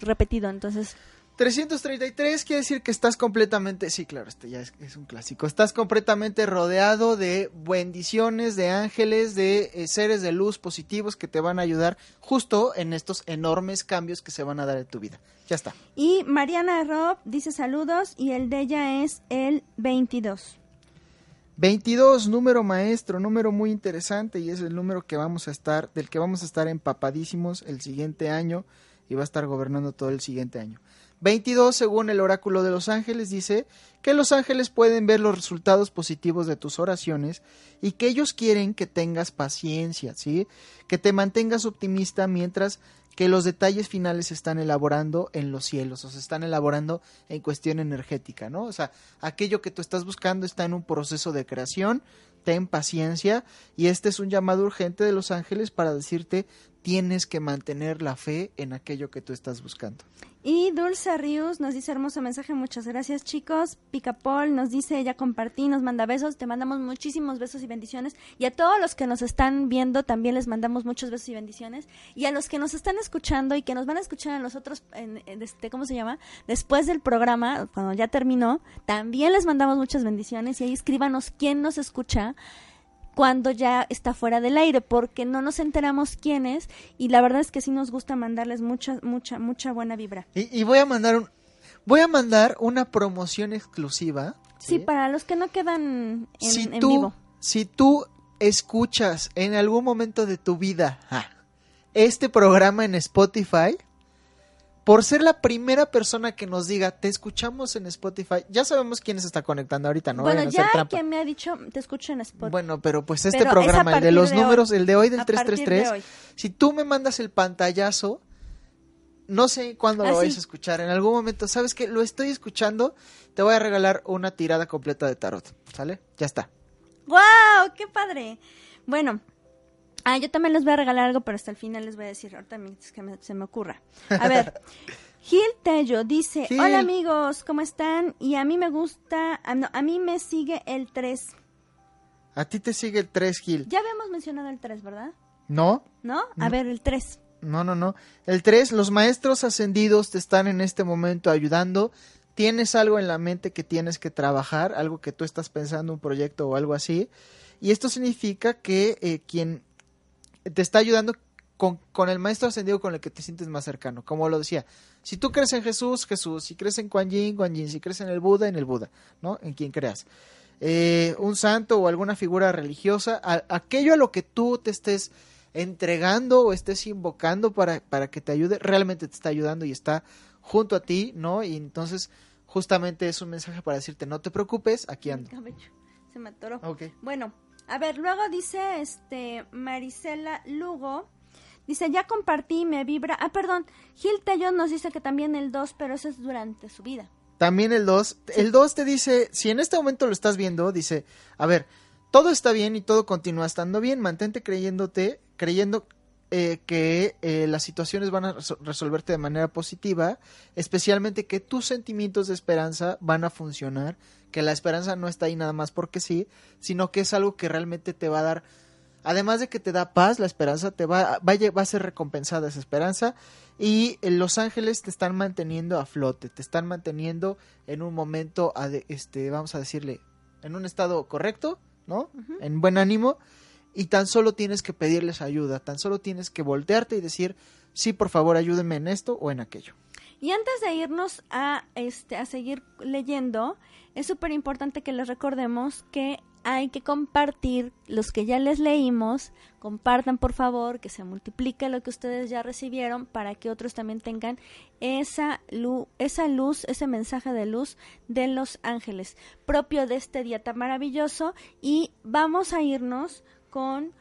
repetido, entonces
333 quiere decir que estás completamente, sí, claro, este ya es, es un clásico, estás completamente rodeado de bendiciones, de ángeles, de eh, seres de luz positivos que te van a ayudar justo en estos enormes cambios que se van a dar en tu vida. Ya está.
Y Mariana Rob dice saludos y el de ella es el 22.
22, número maestro, número muy interesante y es el número que vamos a estar, del que vamos a estar empapadísimos el siguiente año y va a estar gobernando todo el siguiente año. 22, según el oráculo de los ángeles, dice que los ángeles pueden ver los resultados positivos de tus oraciones y que ellos quieren que tengas paciencia, ¿sí? Que te mantengas optimista mientras que los detalles finales se están elaborando en los cielos, o se están elaborando en cuestión energética, ¿no? O sea, aquello que tú estás buscando está en un proceso de creación, ten paciencia, y este es un llamado urgente de los ángeles para decirte tienes que mantener la fe en aquello que tú estás buscando.
Y Dulce Rius nos dice hermoso mensaje, muchas gracias chicos. Picapol nos dice, ya compartí, nos manda besos, te mandamos muchísimos besos y bendiciones. Y a todos los que nos están viendo también les mandamos muchos besos y bendiciones. Y a los que nos están escuchando y que nos van a escuchar en los otros, en, en este, ¿cómo se llama? Después del programa, cuando ya terminó, también les mandamos muchas bendiciones. Y ahí escríbanos quién nos escucha cuando ya está fuera del aire, porque no nos enteramos quién es y la verdad es que sí nos gusta mandarles mucha, mucha, mucha buena vibra.
Y, y voy a mandar un, voy a mandar una promoción exclusiva.
Sí, para los que no quedan en,
si
en
tú,
vivo.
Si tú escuchas en algún momento de tu vida ah, este programa en Spotify, por ser la primera persona que nos diga, te escuchamos en Spotify, ya sabemos quién se está conectando ahorita, no
bueno, ya quien me ha dicho, te escucho en Spotify.
Bueno, pero pues este
Pero
programa, el de los
de hoy.
números, el de hoy del
A partir de
333,
hoy.
si tú me mandas el pantallazo, no sé cuándo lo
Ah,
vais a escuchar, en algún momento, ¿sabes qué? Lo estoy escuchando, te voy a regalar una tirada completa de tarot, ¿sale? Ya está.
¡Wow! ¡Qué padre! Bueno, ah, yo también les voy a regalar algo, pero hasta el final les voy a decir, ahorita es que me- se me ocurra. A ver, Gil Tello dice,
Gil.
hola amigos, ¿cómo están? Y a mí me gusta, ah, no, a mí me sigue el 3.
A ti te sigue el 3, Gil.
Ya habíamos mencionado el 3, ¿verdad?
¿No?
¿No? A ver, el 3.
No, no, no. El 3, los maestros ascendidos te están en este momento ayudando. Tienes algo en la mente que tienes que trabajar, algo que tú estás pensando, un proyecto o algo así. Y esto significa que eh, quien te está ayudando con, con el maestro ascendido con el que te sientes más cercano. Como lo decía, si tú crees en Jesús, Jesús. Si crees en Kuan Yin, Kuan Yin. Si crees en el Buda, en el Buda. ¿No? En quien creas. Eh, un santo o alguna figura religiosa, a- aquello a lo que tú te estés entregando o estés invocando para, para que te ayude, realmente te está ayudando y está junto a ti, ¿no? Y entonces justamente es un mensaje para decirte, no te preocupes, aquí ando.
Se me atoró.
Ok.
Bueno, a ver, luego dice este Marisela Lugo. Dice, ya compartí, me vibra. Ah, perdón, Gil Tello nos dice que también el 2, pero eso es durante su vida.
También el 2, el 2 te dice, si en este momento lo estás viendo, dice, a ver, todo está bien y todo continúa estando bien, mantente creyéndote, creyendo eh, que eh, las situaciones van a resol- resolverte de manera positiva, especialmente que tus sentimientos de esperanza van a funcionar, que la esperanza no está ahí nada más porque sí, sino que es algo que realmente te va a dar, además de que te da paz, la esperanza te va, va, a, va a ser recompensada esa esperanza y eh, los ángeles te están manteniendo a flote, te están manteniendo en un momento, ade- este, vamos a decirle, en un estado correcto, ¿no? En buen ánimo y tan solo tienes que pedirles ayuda, tan solo tienes que voltearte y decir, sí, por favor, ayúdenme en esto o en aquello.
Y antes de irnos a este a seguir leyendo, es súper importante que les recordemos que hay que compartir los que ya les leímos, compartan por favor, que se multiplique lo que ustedes ya recibieron para que otros también tengan esa luz, esa luz, ese mensaje de luz de los ángeles, propio de este día tan maravilloso y vamos a irnos con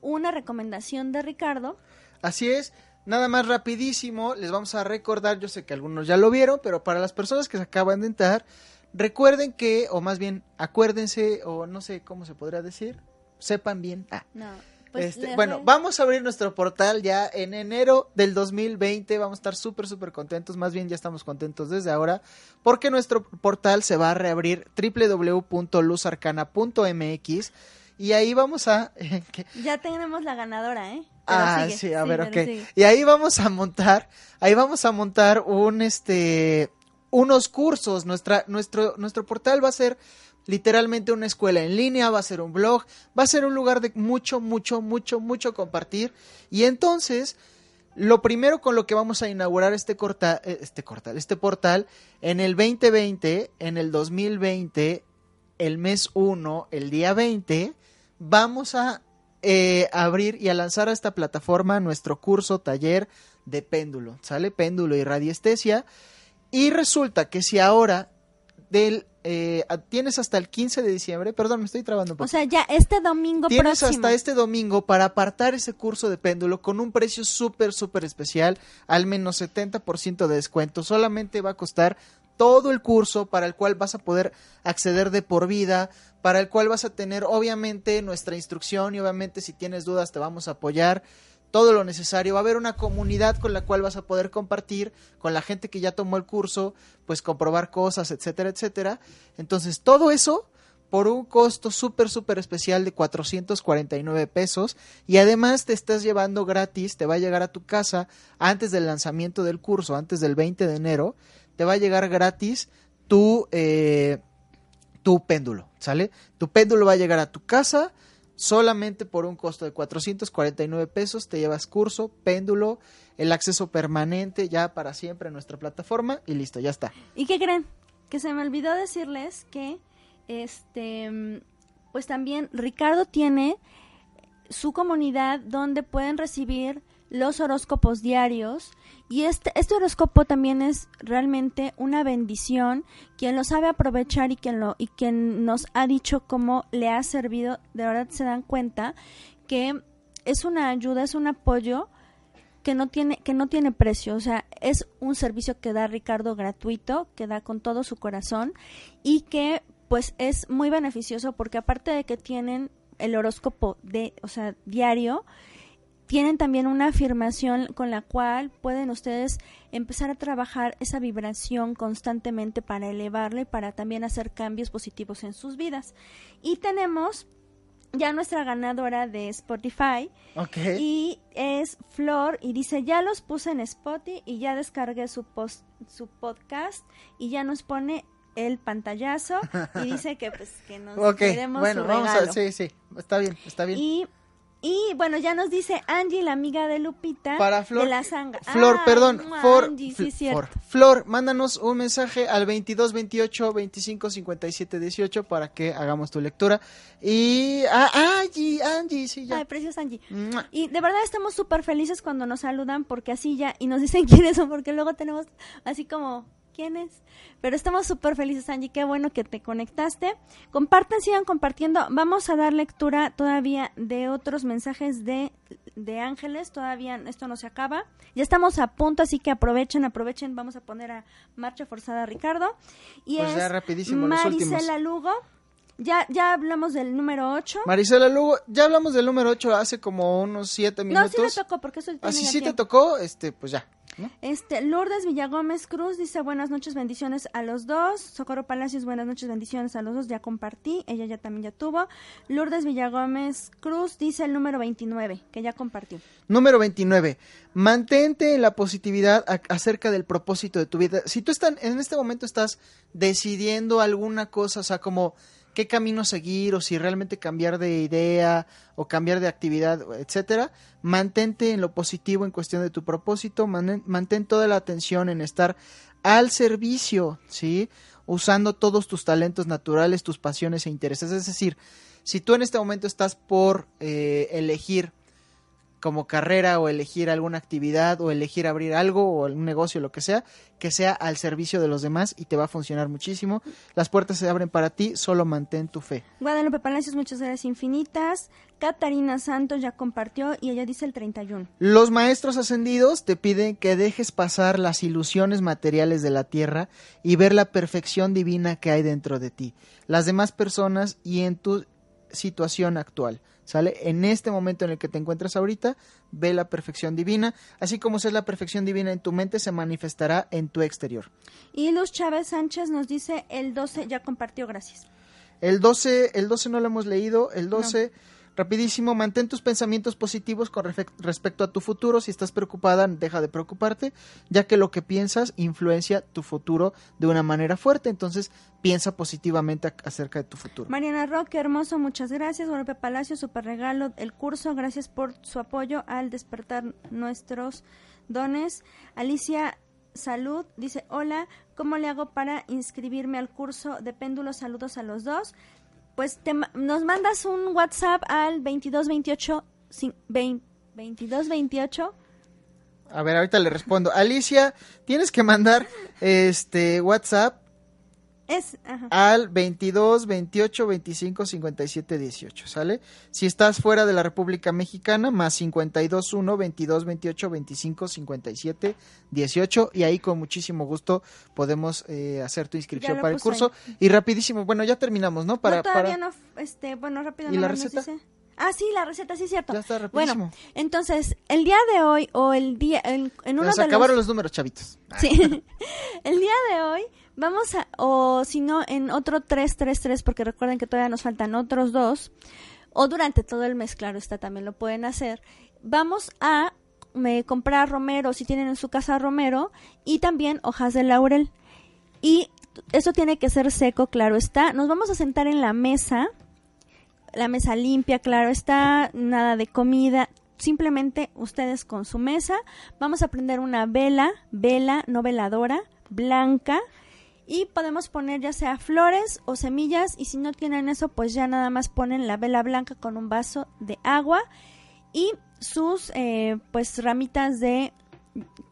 una recomendación de Ricardo.
Así es, nada más rapidísimo, les vamos a recordar, yo sé que algunos ya lo vieron, pero para las personas que se acaban de entrar, recuerden que, o más bien, acuérdense, o no sé cómo se podría decir, sepan bien. Ah,
No, pues
este, bueno, vamos a abrir nuestro portal ya en enero del 2020. Vamos a estar súper, súper contentos. Más bien ya estamos contentos desde ahora. Porque nuestro portal se va a reabrir www.luzarcana.mx. Y ahí vamos a...
Ya tenemos la ganadora, ¿eh? Pero
ah,
sigue,
sí, a
sí,
ver, ok.
sigue.
Y ahí vamos a montar, ahí vamos a montar un, este, unos cursos. Nuestra, nuestro, nuestro portal va a ser literalmente una escuela en línea, va a ser un blog, va a ser un lugar de mucho, mucho, mucho, mucho compartir. Y entonces, lo primero con lo que vamos a inaugurar este corta, eh, este cortal, este portal, en el 2020, en el 2020, el mes 1, el día 20, vamos a eh, abrir y a lanzar a esta plataforma nuestro curso taller de péndulo, ¿sale? Péndulo y radiestesia. Y resulta que si ahora del, eh, tienes hasta el 15 de diciembre, perdón, me estoy trabando un poco.
O sea, ya este domingo
Tienes
próximo.
hasta este domingo para apartar ese curso de péndulo con un precio súper, súper especial, al menos 70% de descuento. Solamente va a costar todo el curso para el cual vas a poder acceder de por vida, para el cual vas a tener obviamente nuestra instrucción y obviamente si tienes dudas te vamos a apoyar. todo lo necesario, va a haber una comunidad con la cual vas a poder compartir con la gente que ya tomó el curso, pues comprobar cosas, etcétera, etcétera. Entonces, todo eso por un costo súper, súper especial de 449 pesos y además te estás llevando gratis, te va a llegar a tu casa antes del lanzamiento del curso, antes del 20 de enero, te va a llegar gratis tu, eh, tu péndulo, ¿sale? Tu péndulo va a llegar a tu casa solamente por un costo de 449 pesos, te llevas curso, péndulo, el acceso permanente ya para siempre a nuestra plataforma y listo, ya está.
¿Y qué creen? Que se me olvidó decirles que este, pues también Ricardo tiene su comunidad donde pueden recibir los horóscopos diarios y este, este horóscopo también es realmente una bendición. Quien lo sabe aprovechar y quien lo y quien nos ha dicho cómo le ha servido de verdad se dan cuenta que es una ayuda es un apoyo que no tiene que no tiene precio. O sea es un servicio que da Ricardo gratuito que da con todo su corazón y que pues es muy beneficioso porque aparte de que tienen el horóscopo de, o sea, diario, tienen también una afirmación con la cual pueden ustedes empezar a trabajar esa vibración constantemente para elevarla y para también hacer cambios positivos en sus vidas. Y tenemos ya nuestra ganadora de Spotify. Y es Flor y dice, ya los puse en Spotify y ya descargué su, post, su podcast y ya nos pone el pantallazo y dice que pues que nos okay,
bueno, vamos a sí, sí, está bien, está bien.
Y y bueno, ya nos dice Angie, la amiga de Lupita,
Para Flor,
de la sanga.
Flor, perdón, Flor, Flor, mándanos un mensaje al 22 28 25 57 18 para que hagamos tu lectura. Y ah, Angie, Angie, sí, ya.
Ay, preciosa Angie. Y de verdad estamos súper felices cuando nos saludan porque así ya, y nos dicen quiénes son, porque luego tenemos así como quién es. Pero estamos súper felices, Angie. Qué bueno que te conectaste. Comparten, sigan compartiendo. Vamos a dar lectura todavía de otros mensajes de, de ángeles. Todavía esto no se acaba. Ya estamos a punto, así que aprovechen, aprovechen. Vamos a poner a marcha forzada a Ricardo. Y
pues
es
rapidísimo,
Marisela Lugo. Ya, ya hablamos del número 8.
Marisela Lugo, ya hablamos del número 8 hace como unos 7 minutos.
No, sí me tocó, porque eso
Así ah, sí te tocó, este, pues ya.
Este, Lourdes Villagómez Cruz dice buenas noches, bendiciones a los dos. Socorro Palacios, buenas noches, bendiciones a los dos. Ya compartí, ella ya también ya tuvo. Lourdes Villagómez Cruz dice el número 29, que ya compartió.
Número 29. Mantente en la positividad acerca del propósito de tu vida. Si tú estás, en este momento estás decidiendo alguna cosa, o sea, como qué camino seguir o si realmente cambiar de idea o cambiar de actividad, etcétera, mantente en lo positivo en cuestión de tu propósito, mantén, toda la atención en estar al servicio, ¿sí? Usando todos tus talentos naturales, tus pasiones e intereses. Es decir, si tú en este momento estás por eh, elegir como carrera o elegir alguna actividad o elegir abrir algo o un negocio, lo que sea, que sea al servicio de los demás y te va a funcionar muchísimo. Las puertas se abren para ti, solo mantén tu fe.
Guadalupe Palacios, muchas gracias infinitas. Catarina Santos ya compartió y ella dice el 31.
Los maestros ascendidos te piden que dejes pasar las ilusiones materiales de la tierra y ver la perfección divina que hay dentro de ti, las demás personas y en tu situación actual. ¿Sale? En este momento en el que te encuentras ahorita, ve la perfección divina, así como es la perfección divina en tu mente, se manifestará en tu exterior.
Y Luz Chávez Sánchez nos dice, el 12 ya compartió, gracias.
El 12, el 12 no lo hemos leído, el 12... Rapidísimo, mantén tus pensamientos positivos con respecto a tu futuro. Si estás preocupada, deja de preocuparte, ya que lo que piensas influencia tu futuro de una manera fuerte. Entonces, piensa positivamente acerca de tu futuro.
Mariana Roque, hermoso, muchas gracias. Guadalupe Palacio, super regalo, el curso. Gracias por su apoyo al despertar nuestros dones. Alicia Salud dice, hola, ¿cómo le hago para inscribirme al curso de péndulos? Saludos a los dos pues te, nos mandas un WhatsApp al 2228 2228
a ver, ahorita le respondo. Alicia, tienes que mandar este WhatsApp
es
al 22 28 25 57 18, ¿sale? Si estás fuera de la República Mexicana, más 52 1 22 28 25 57 18 y ahí con muchísimo gusto podemos eh, hacer tu inscripción para el curso y rapidísimo, bueno, ya terminamos, ¿no?
Para no, todavía no este, bueno, rápido
¿Y la receta?
Ah, sí, la receta, sí es cierto.
Ya está rapidísimo.
Bueno, entonces, el día de hoy o el día en, en uno
Nos
de
acabaron
los
los números, chavitos.
Sí. el día de hoy vamos a, o si no, en otro 333, porque recuerden que todavía nos faltan otros dos, o durante todo el mes, claro está, también lo pueden hacer. Vamos a comprar romero, si tienen en su casa romero, y también hojas de laurel. Y eso tiene que ser seco, claro está. Nos vamos a sentar en la mesa, la mesa limpia, claro está, nada de comida, simplemente ustedes con su mesa. Vamos a prender una vela, vela no veladora, blanca. Y podemos poner ya sea flores o semillas. Y si no tienen eso, pues ya nada más ponen la vela blanca con un vaso de agua. Y sus eh, pues ramitas de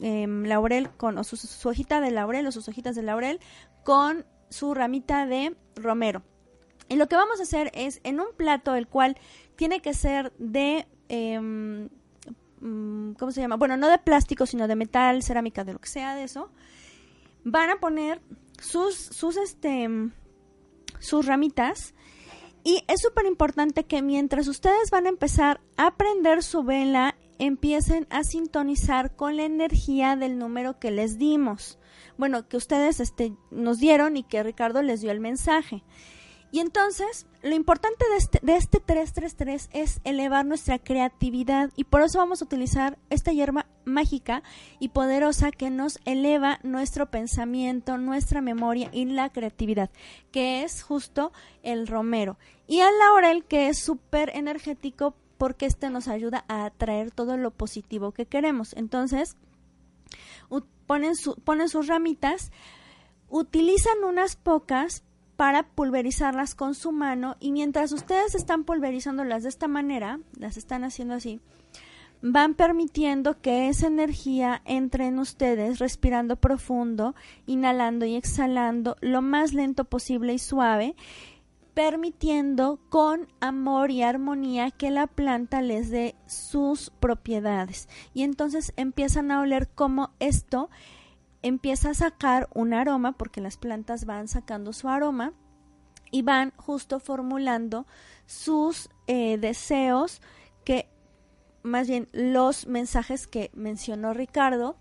em, laurel con o su, su hojita de laurel o sus hojitas de laurel con su ramita de romero. Y lo que vamos a hacer es en un plato el cual tiene que ser de em, mm, ¿cómo se llama? Bueno, no de plástico, sino de metal, cerámica, de lo que sea de eso. Van a poner sus sus este sus ramitas y es súper importante que mientras ustedes van a empezar a prender su vela, empiecen a sintonizar con la energía del número que les dimos. Bueno, que ustedes este, nos dieron y que Ricardo les dio el mensaje. Y entonces, lo importante de este, de este 333 es elevar nuestra creatividad y por eso vamos a utilizar esta hierba mágica y poderosa que nos eleva nuestro pensamiento, nuestra memoria y la creatividad, que es justo el romero. Y el laurel, que es súper energético porque este nos ayuda a atraer todo lo positivo que queremos. Entonces, ponen, su, ponen sus ramitas, utilizan unas pocas para pulverizarlas con su mano y mientras ustedes están pulverizándolas de esta manera, las están haciendo así, van permitiendo que esa energía entre en ustedes respirando profundo, inhalando y exhalando lo más lento posible y suave, permitiendo con amor y armonía que la planta les dé sus propiedades. Y entonces empiezan a oler como esto empieza a sacar un aroma, porque las plantas van sacando su aroma y van justo formulando sus eh, deseos que más bien los mensajes que mencionó Ricardo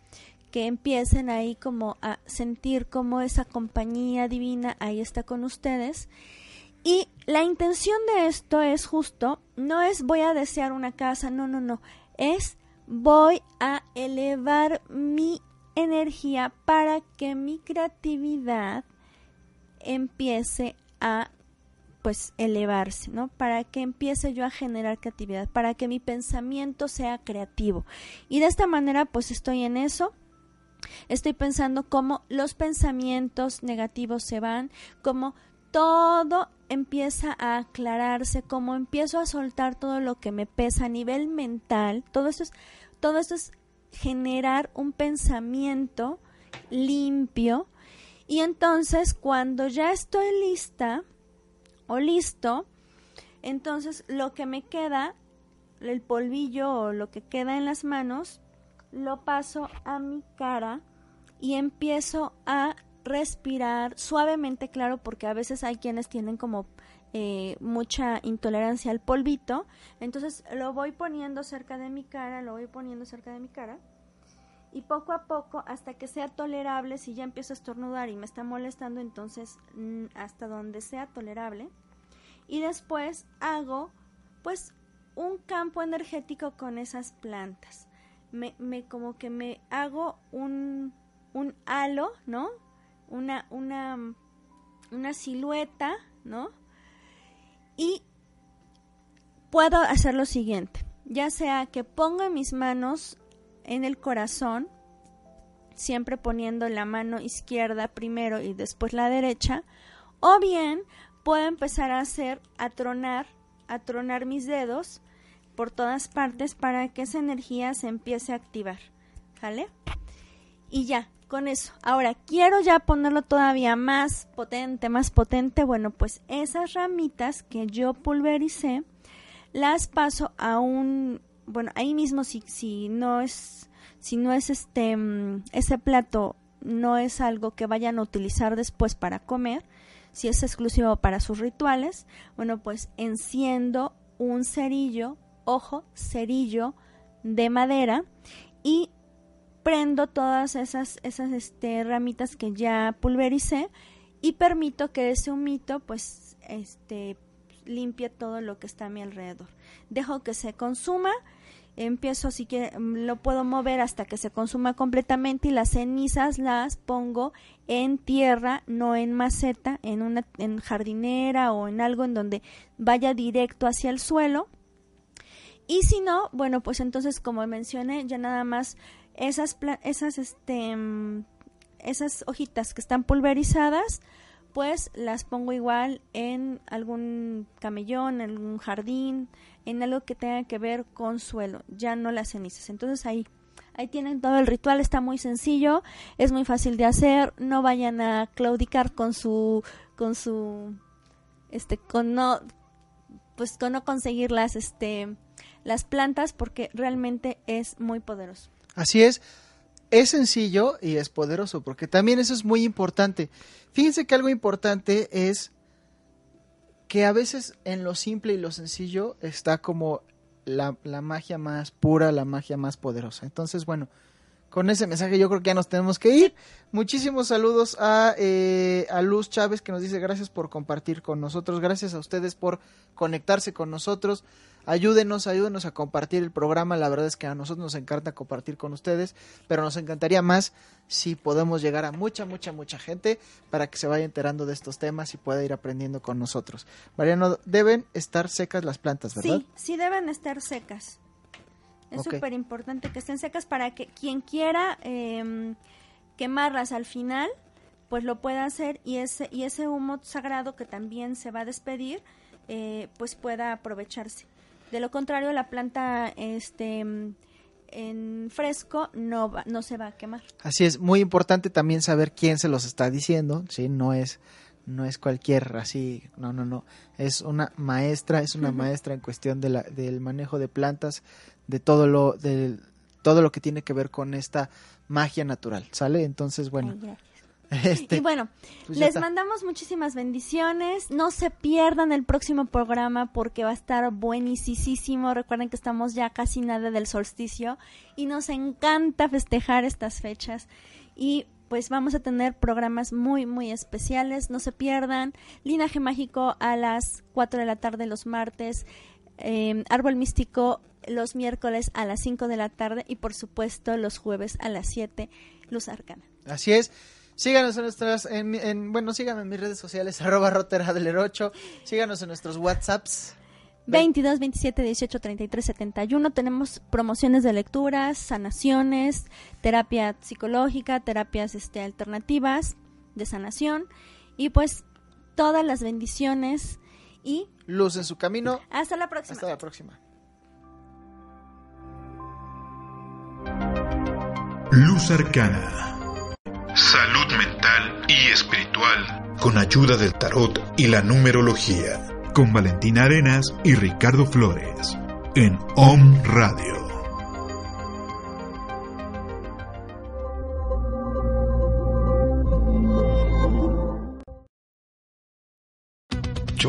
que empiecen ahí como a sentir como esa compañía divina ahí está con ustedes. Y la intención de esto es justo no es voy a desear una casa no no no es voy a elevar mi energía para que mi creatividad empiece a pues elevarse, ¿no? Para que empiece yo a generar creatividad, para que mi pensamiento sea creativo. Y de esta manera pues estoy en eso. Estoy pensando cómo los pensamientos negativos se van, cómo todo empieza a aclararse, cómo empiezo a soltar todo lo que me pesa a nivel mental. Todo esto es todo esto es generar un pensamiento limpio. Y entonces cuando ya estoy lista o listo, entonces lo que me queda, el polvillo o lo que queda en las manos, lo paso a mi cara y empiezo a respirar suavemente, claro, porque a veces hay quienes tienen como eh, mucha intolerancia al polvito. Entonces lo voy poniendo cerca de mi cara, lo voy poniendo cerca de mi cara. Y poco a poco, hasta que sea tolerable, si ya empiezo a estornudar y me está molestando, entonces mm, hasta donde sea tolerable. Y después hago pues un campo energético con esas plantas. Me, me como que me hago un, un halo, ¿no? Una, una, una silueta, ¿no? Y puedo hacer lo siguiente, ya sea que ponga mis manos en el corazón, siempre poniendo la mano izquierda primero y después la derecha, o bien puedo empezar a hacer, a tronar, a tronar mis dedos por todas partes para que esa energía se empiece a activar, ¿vale? Y ya, con eso. Ahora, quiero ya ponerlo todavía más potente, más potente. Bueno, pues esas ramitas que yo pulvericé, las paso a un, bueno, ahí mismo si, si no es, si no es este, mm, ese plato no es algo que vayan a utilizar después para comer, si es exclusivo para sus rituales, bueno, pues enciendo un cerillo, ojo, cerillo de madera y prendo todas esas, esas este, ramitas que ya pulvericé y permito que ese humito pues este limpie todo lo que está a mi alrededor. Dejo que se consuma, empiezo así que mm, lo puedo mover hasta que se consuma completamente y las cenizas las pongo en tierra, no en maceta, en una en jardinera o en algo en donde vaya directo hacia el suelo. Y si no, bueno, pues entonces como mencioné, ya nada más esas, esas, este, mm, esas hojitas que están pulverizadas, pues las pongo igual en algún camellón, en algún jardín, en algo que tenga que ver con suelo, ya no las cenizas. Entonces ahí, ahí tienen todo el ritual, está muy sencillo, es muy fácil de hacer, no vayan a claudicar con su, con su, este, con no, pues con no conseguir las, este, las plantas porque realmente es muy poderoso.
Así es, es sencillo y es poderoso, porque también eso es muy importante. Fíjense que algo importante es que a veces en lo simple y lo sencillo está como la, la magia más pura, la magia más poderosa. Entonces, bueno, con ese mensaje yo creo que ya nos tenemos que ir. Muchísimos saludos a, eh, a Luz Chávez que nos dice gracias por compartir con nosotros, gracias a ustedes por conectarse con nosotros. Ayúdenos, ayúdenos a compartir el programa. La verdad es que a nosotros nos encanta compartir con ustedes, pero nos encantaría más si podemos llegar a mucha, mucha, mucha gente para que se vaya enterando de estos temas y pueda ir aprendiendo con nosotros. Mariano, deben estar secas las plantas, ¿verdad?
Sí, sí deben estar secas. Es súper importante que estén secas para que quien quiera eh, quemarlas al final, pues lo pueda hacer y ese, y ese humo sagrado que también se va a despedir, eh, pues pueda aprovecharse. De lo contrario, la planta este en fresco no va, no se va a quemar.
Así es, muy importante también saber quién se los está diciendo, sí, no es no es cualquier así, no, no, no, es una maestra, es una maestra en cuestión de la, del manejo de plantas, de todo lo de todo lo que tiene que ver con esta magia natural, ¿sale? Entonces, bueno,
Este, y bueno, pues les mandamos muchísimas bendiciones. No se pierdan el próximo programa porque va a estar buenísimo. Recuerden que estamos ya casi nada del solsticio y nos encanta festejar estas fechas. Y pues vamos a tener programas muy, muy especiales. No se pierdan. Linaje Mágico a las 4 de la tarde los martes. Em, Árbol Místico los miércoles a las 5 de la tarde y por supuesto los jueves a las 7 Luz Arcana.
Así es. Síganos en nuestras, en, bueno, síganme en mis redes sociales, arroba roteradler8. Síganos en nuestros WhatsApps.
22 27 18 33 71 tenemos promociones de lecturas, sanaciones, terapia psicológica, terapias este alternativas de sanación y pues todas las bendiciones y
luz en su camino.
Hasta la próxima.
Hasta la próxima.
Luz Arcana. Salud mental y espiritual, con ayuda del tarot y la numerología, con Valentina Arenas y Ricardo Flores, en Om Radio.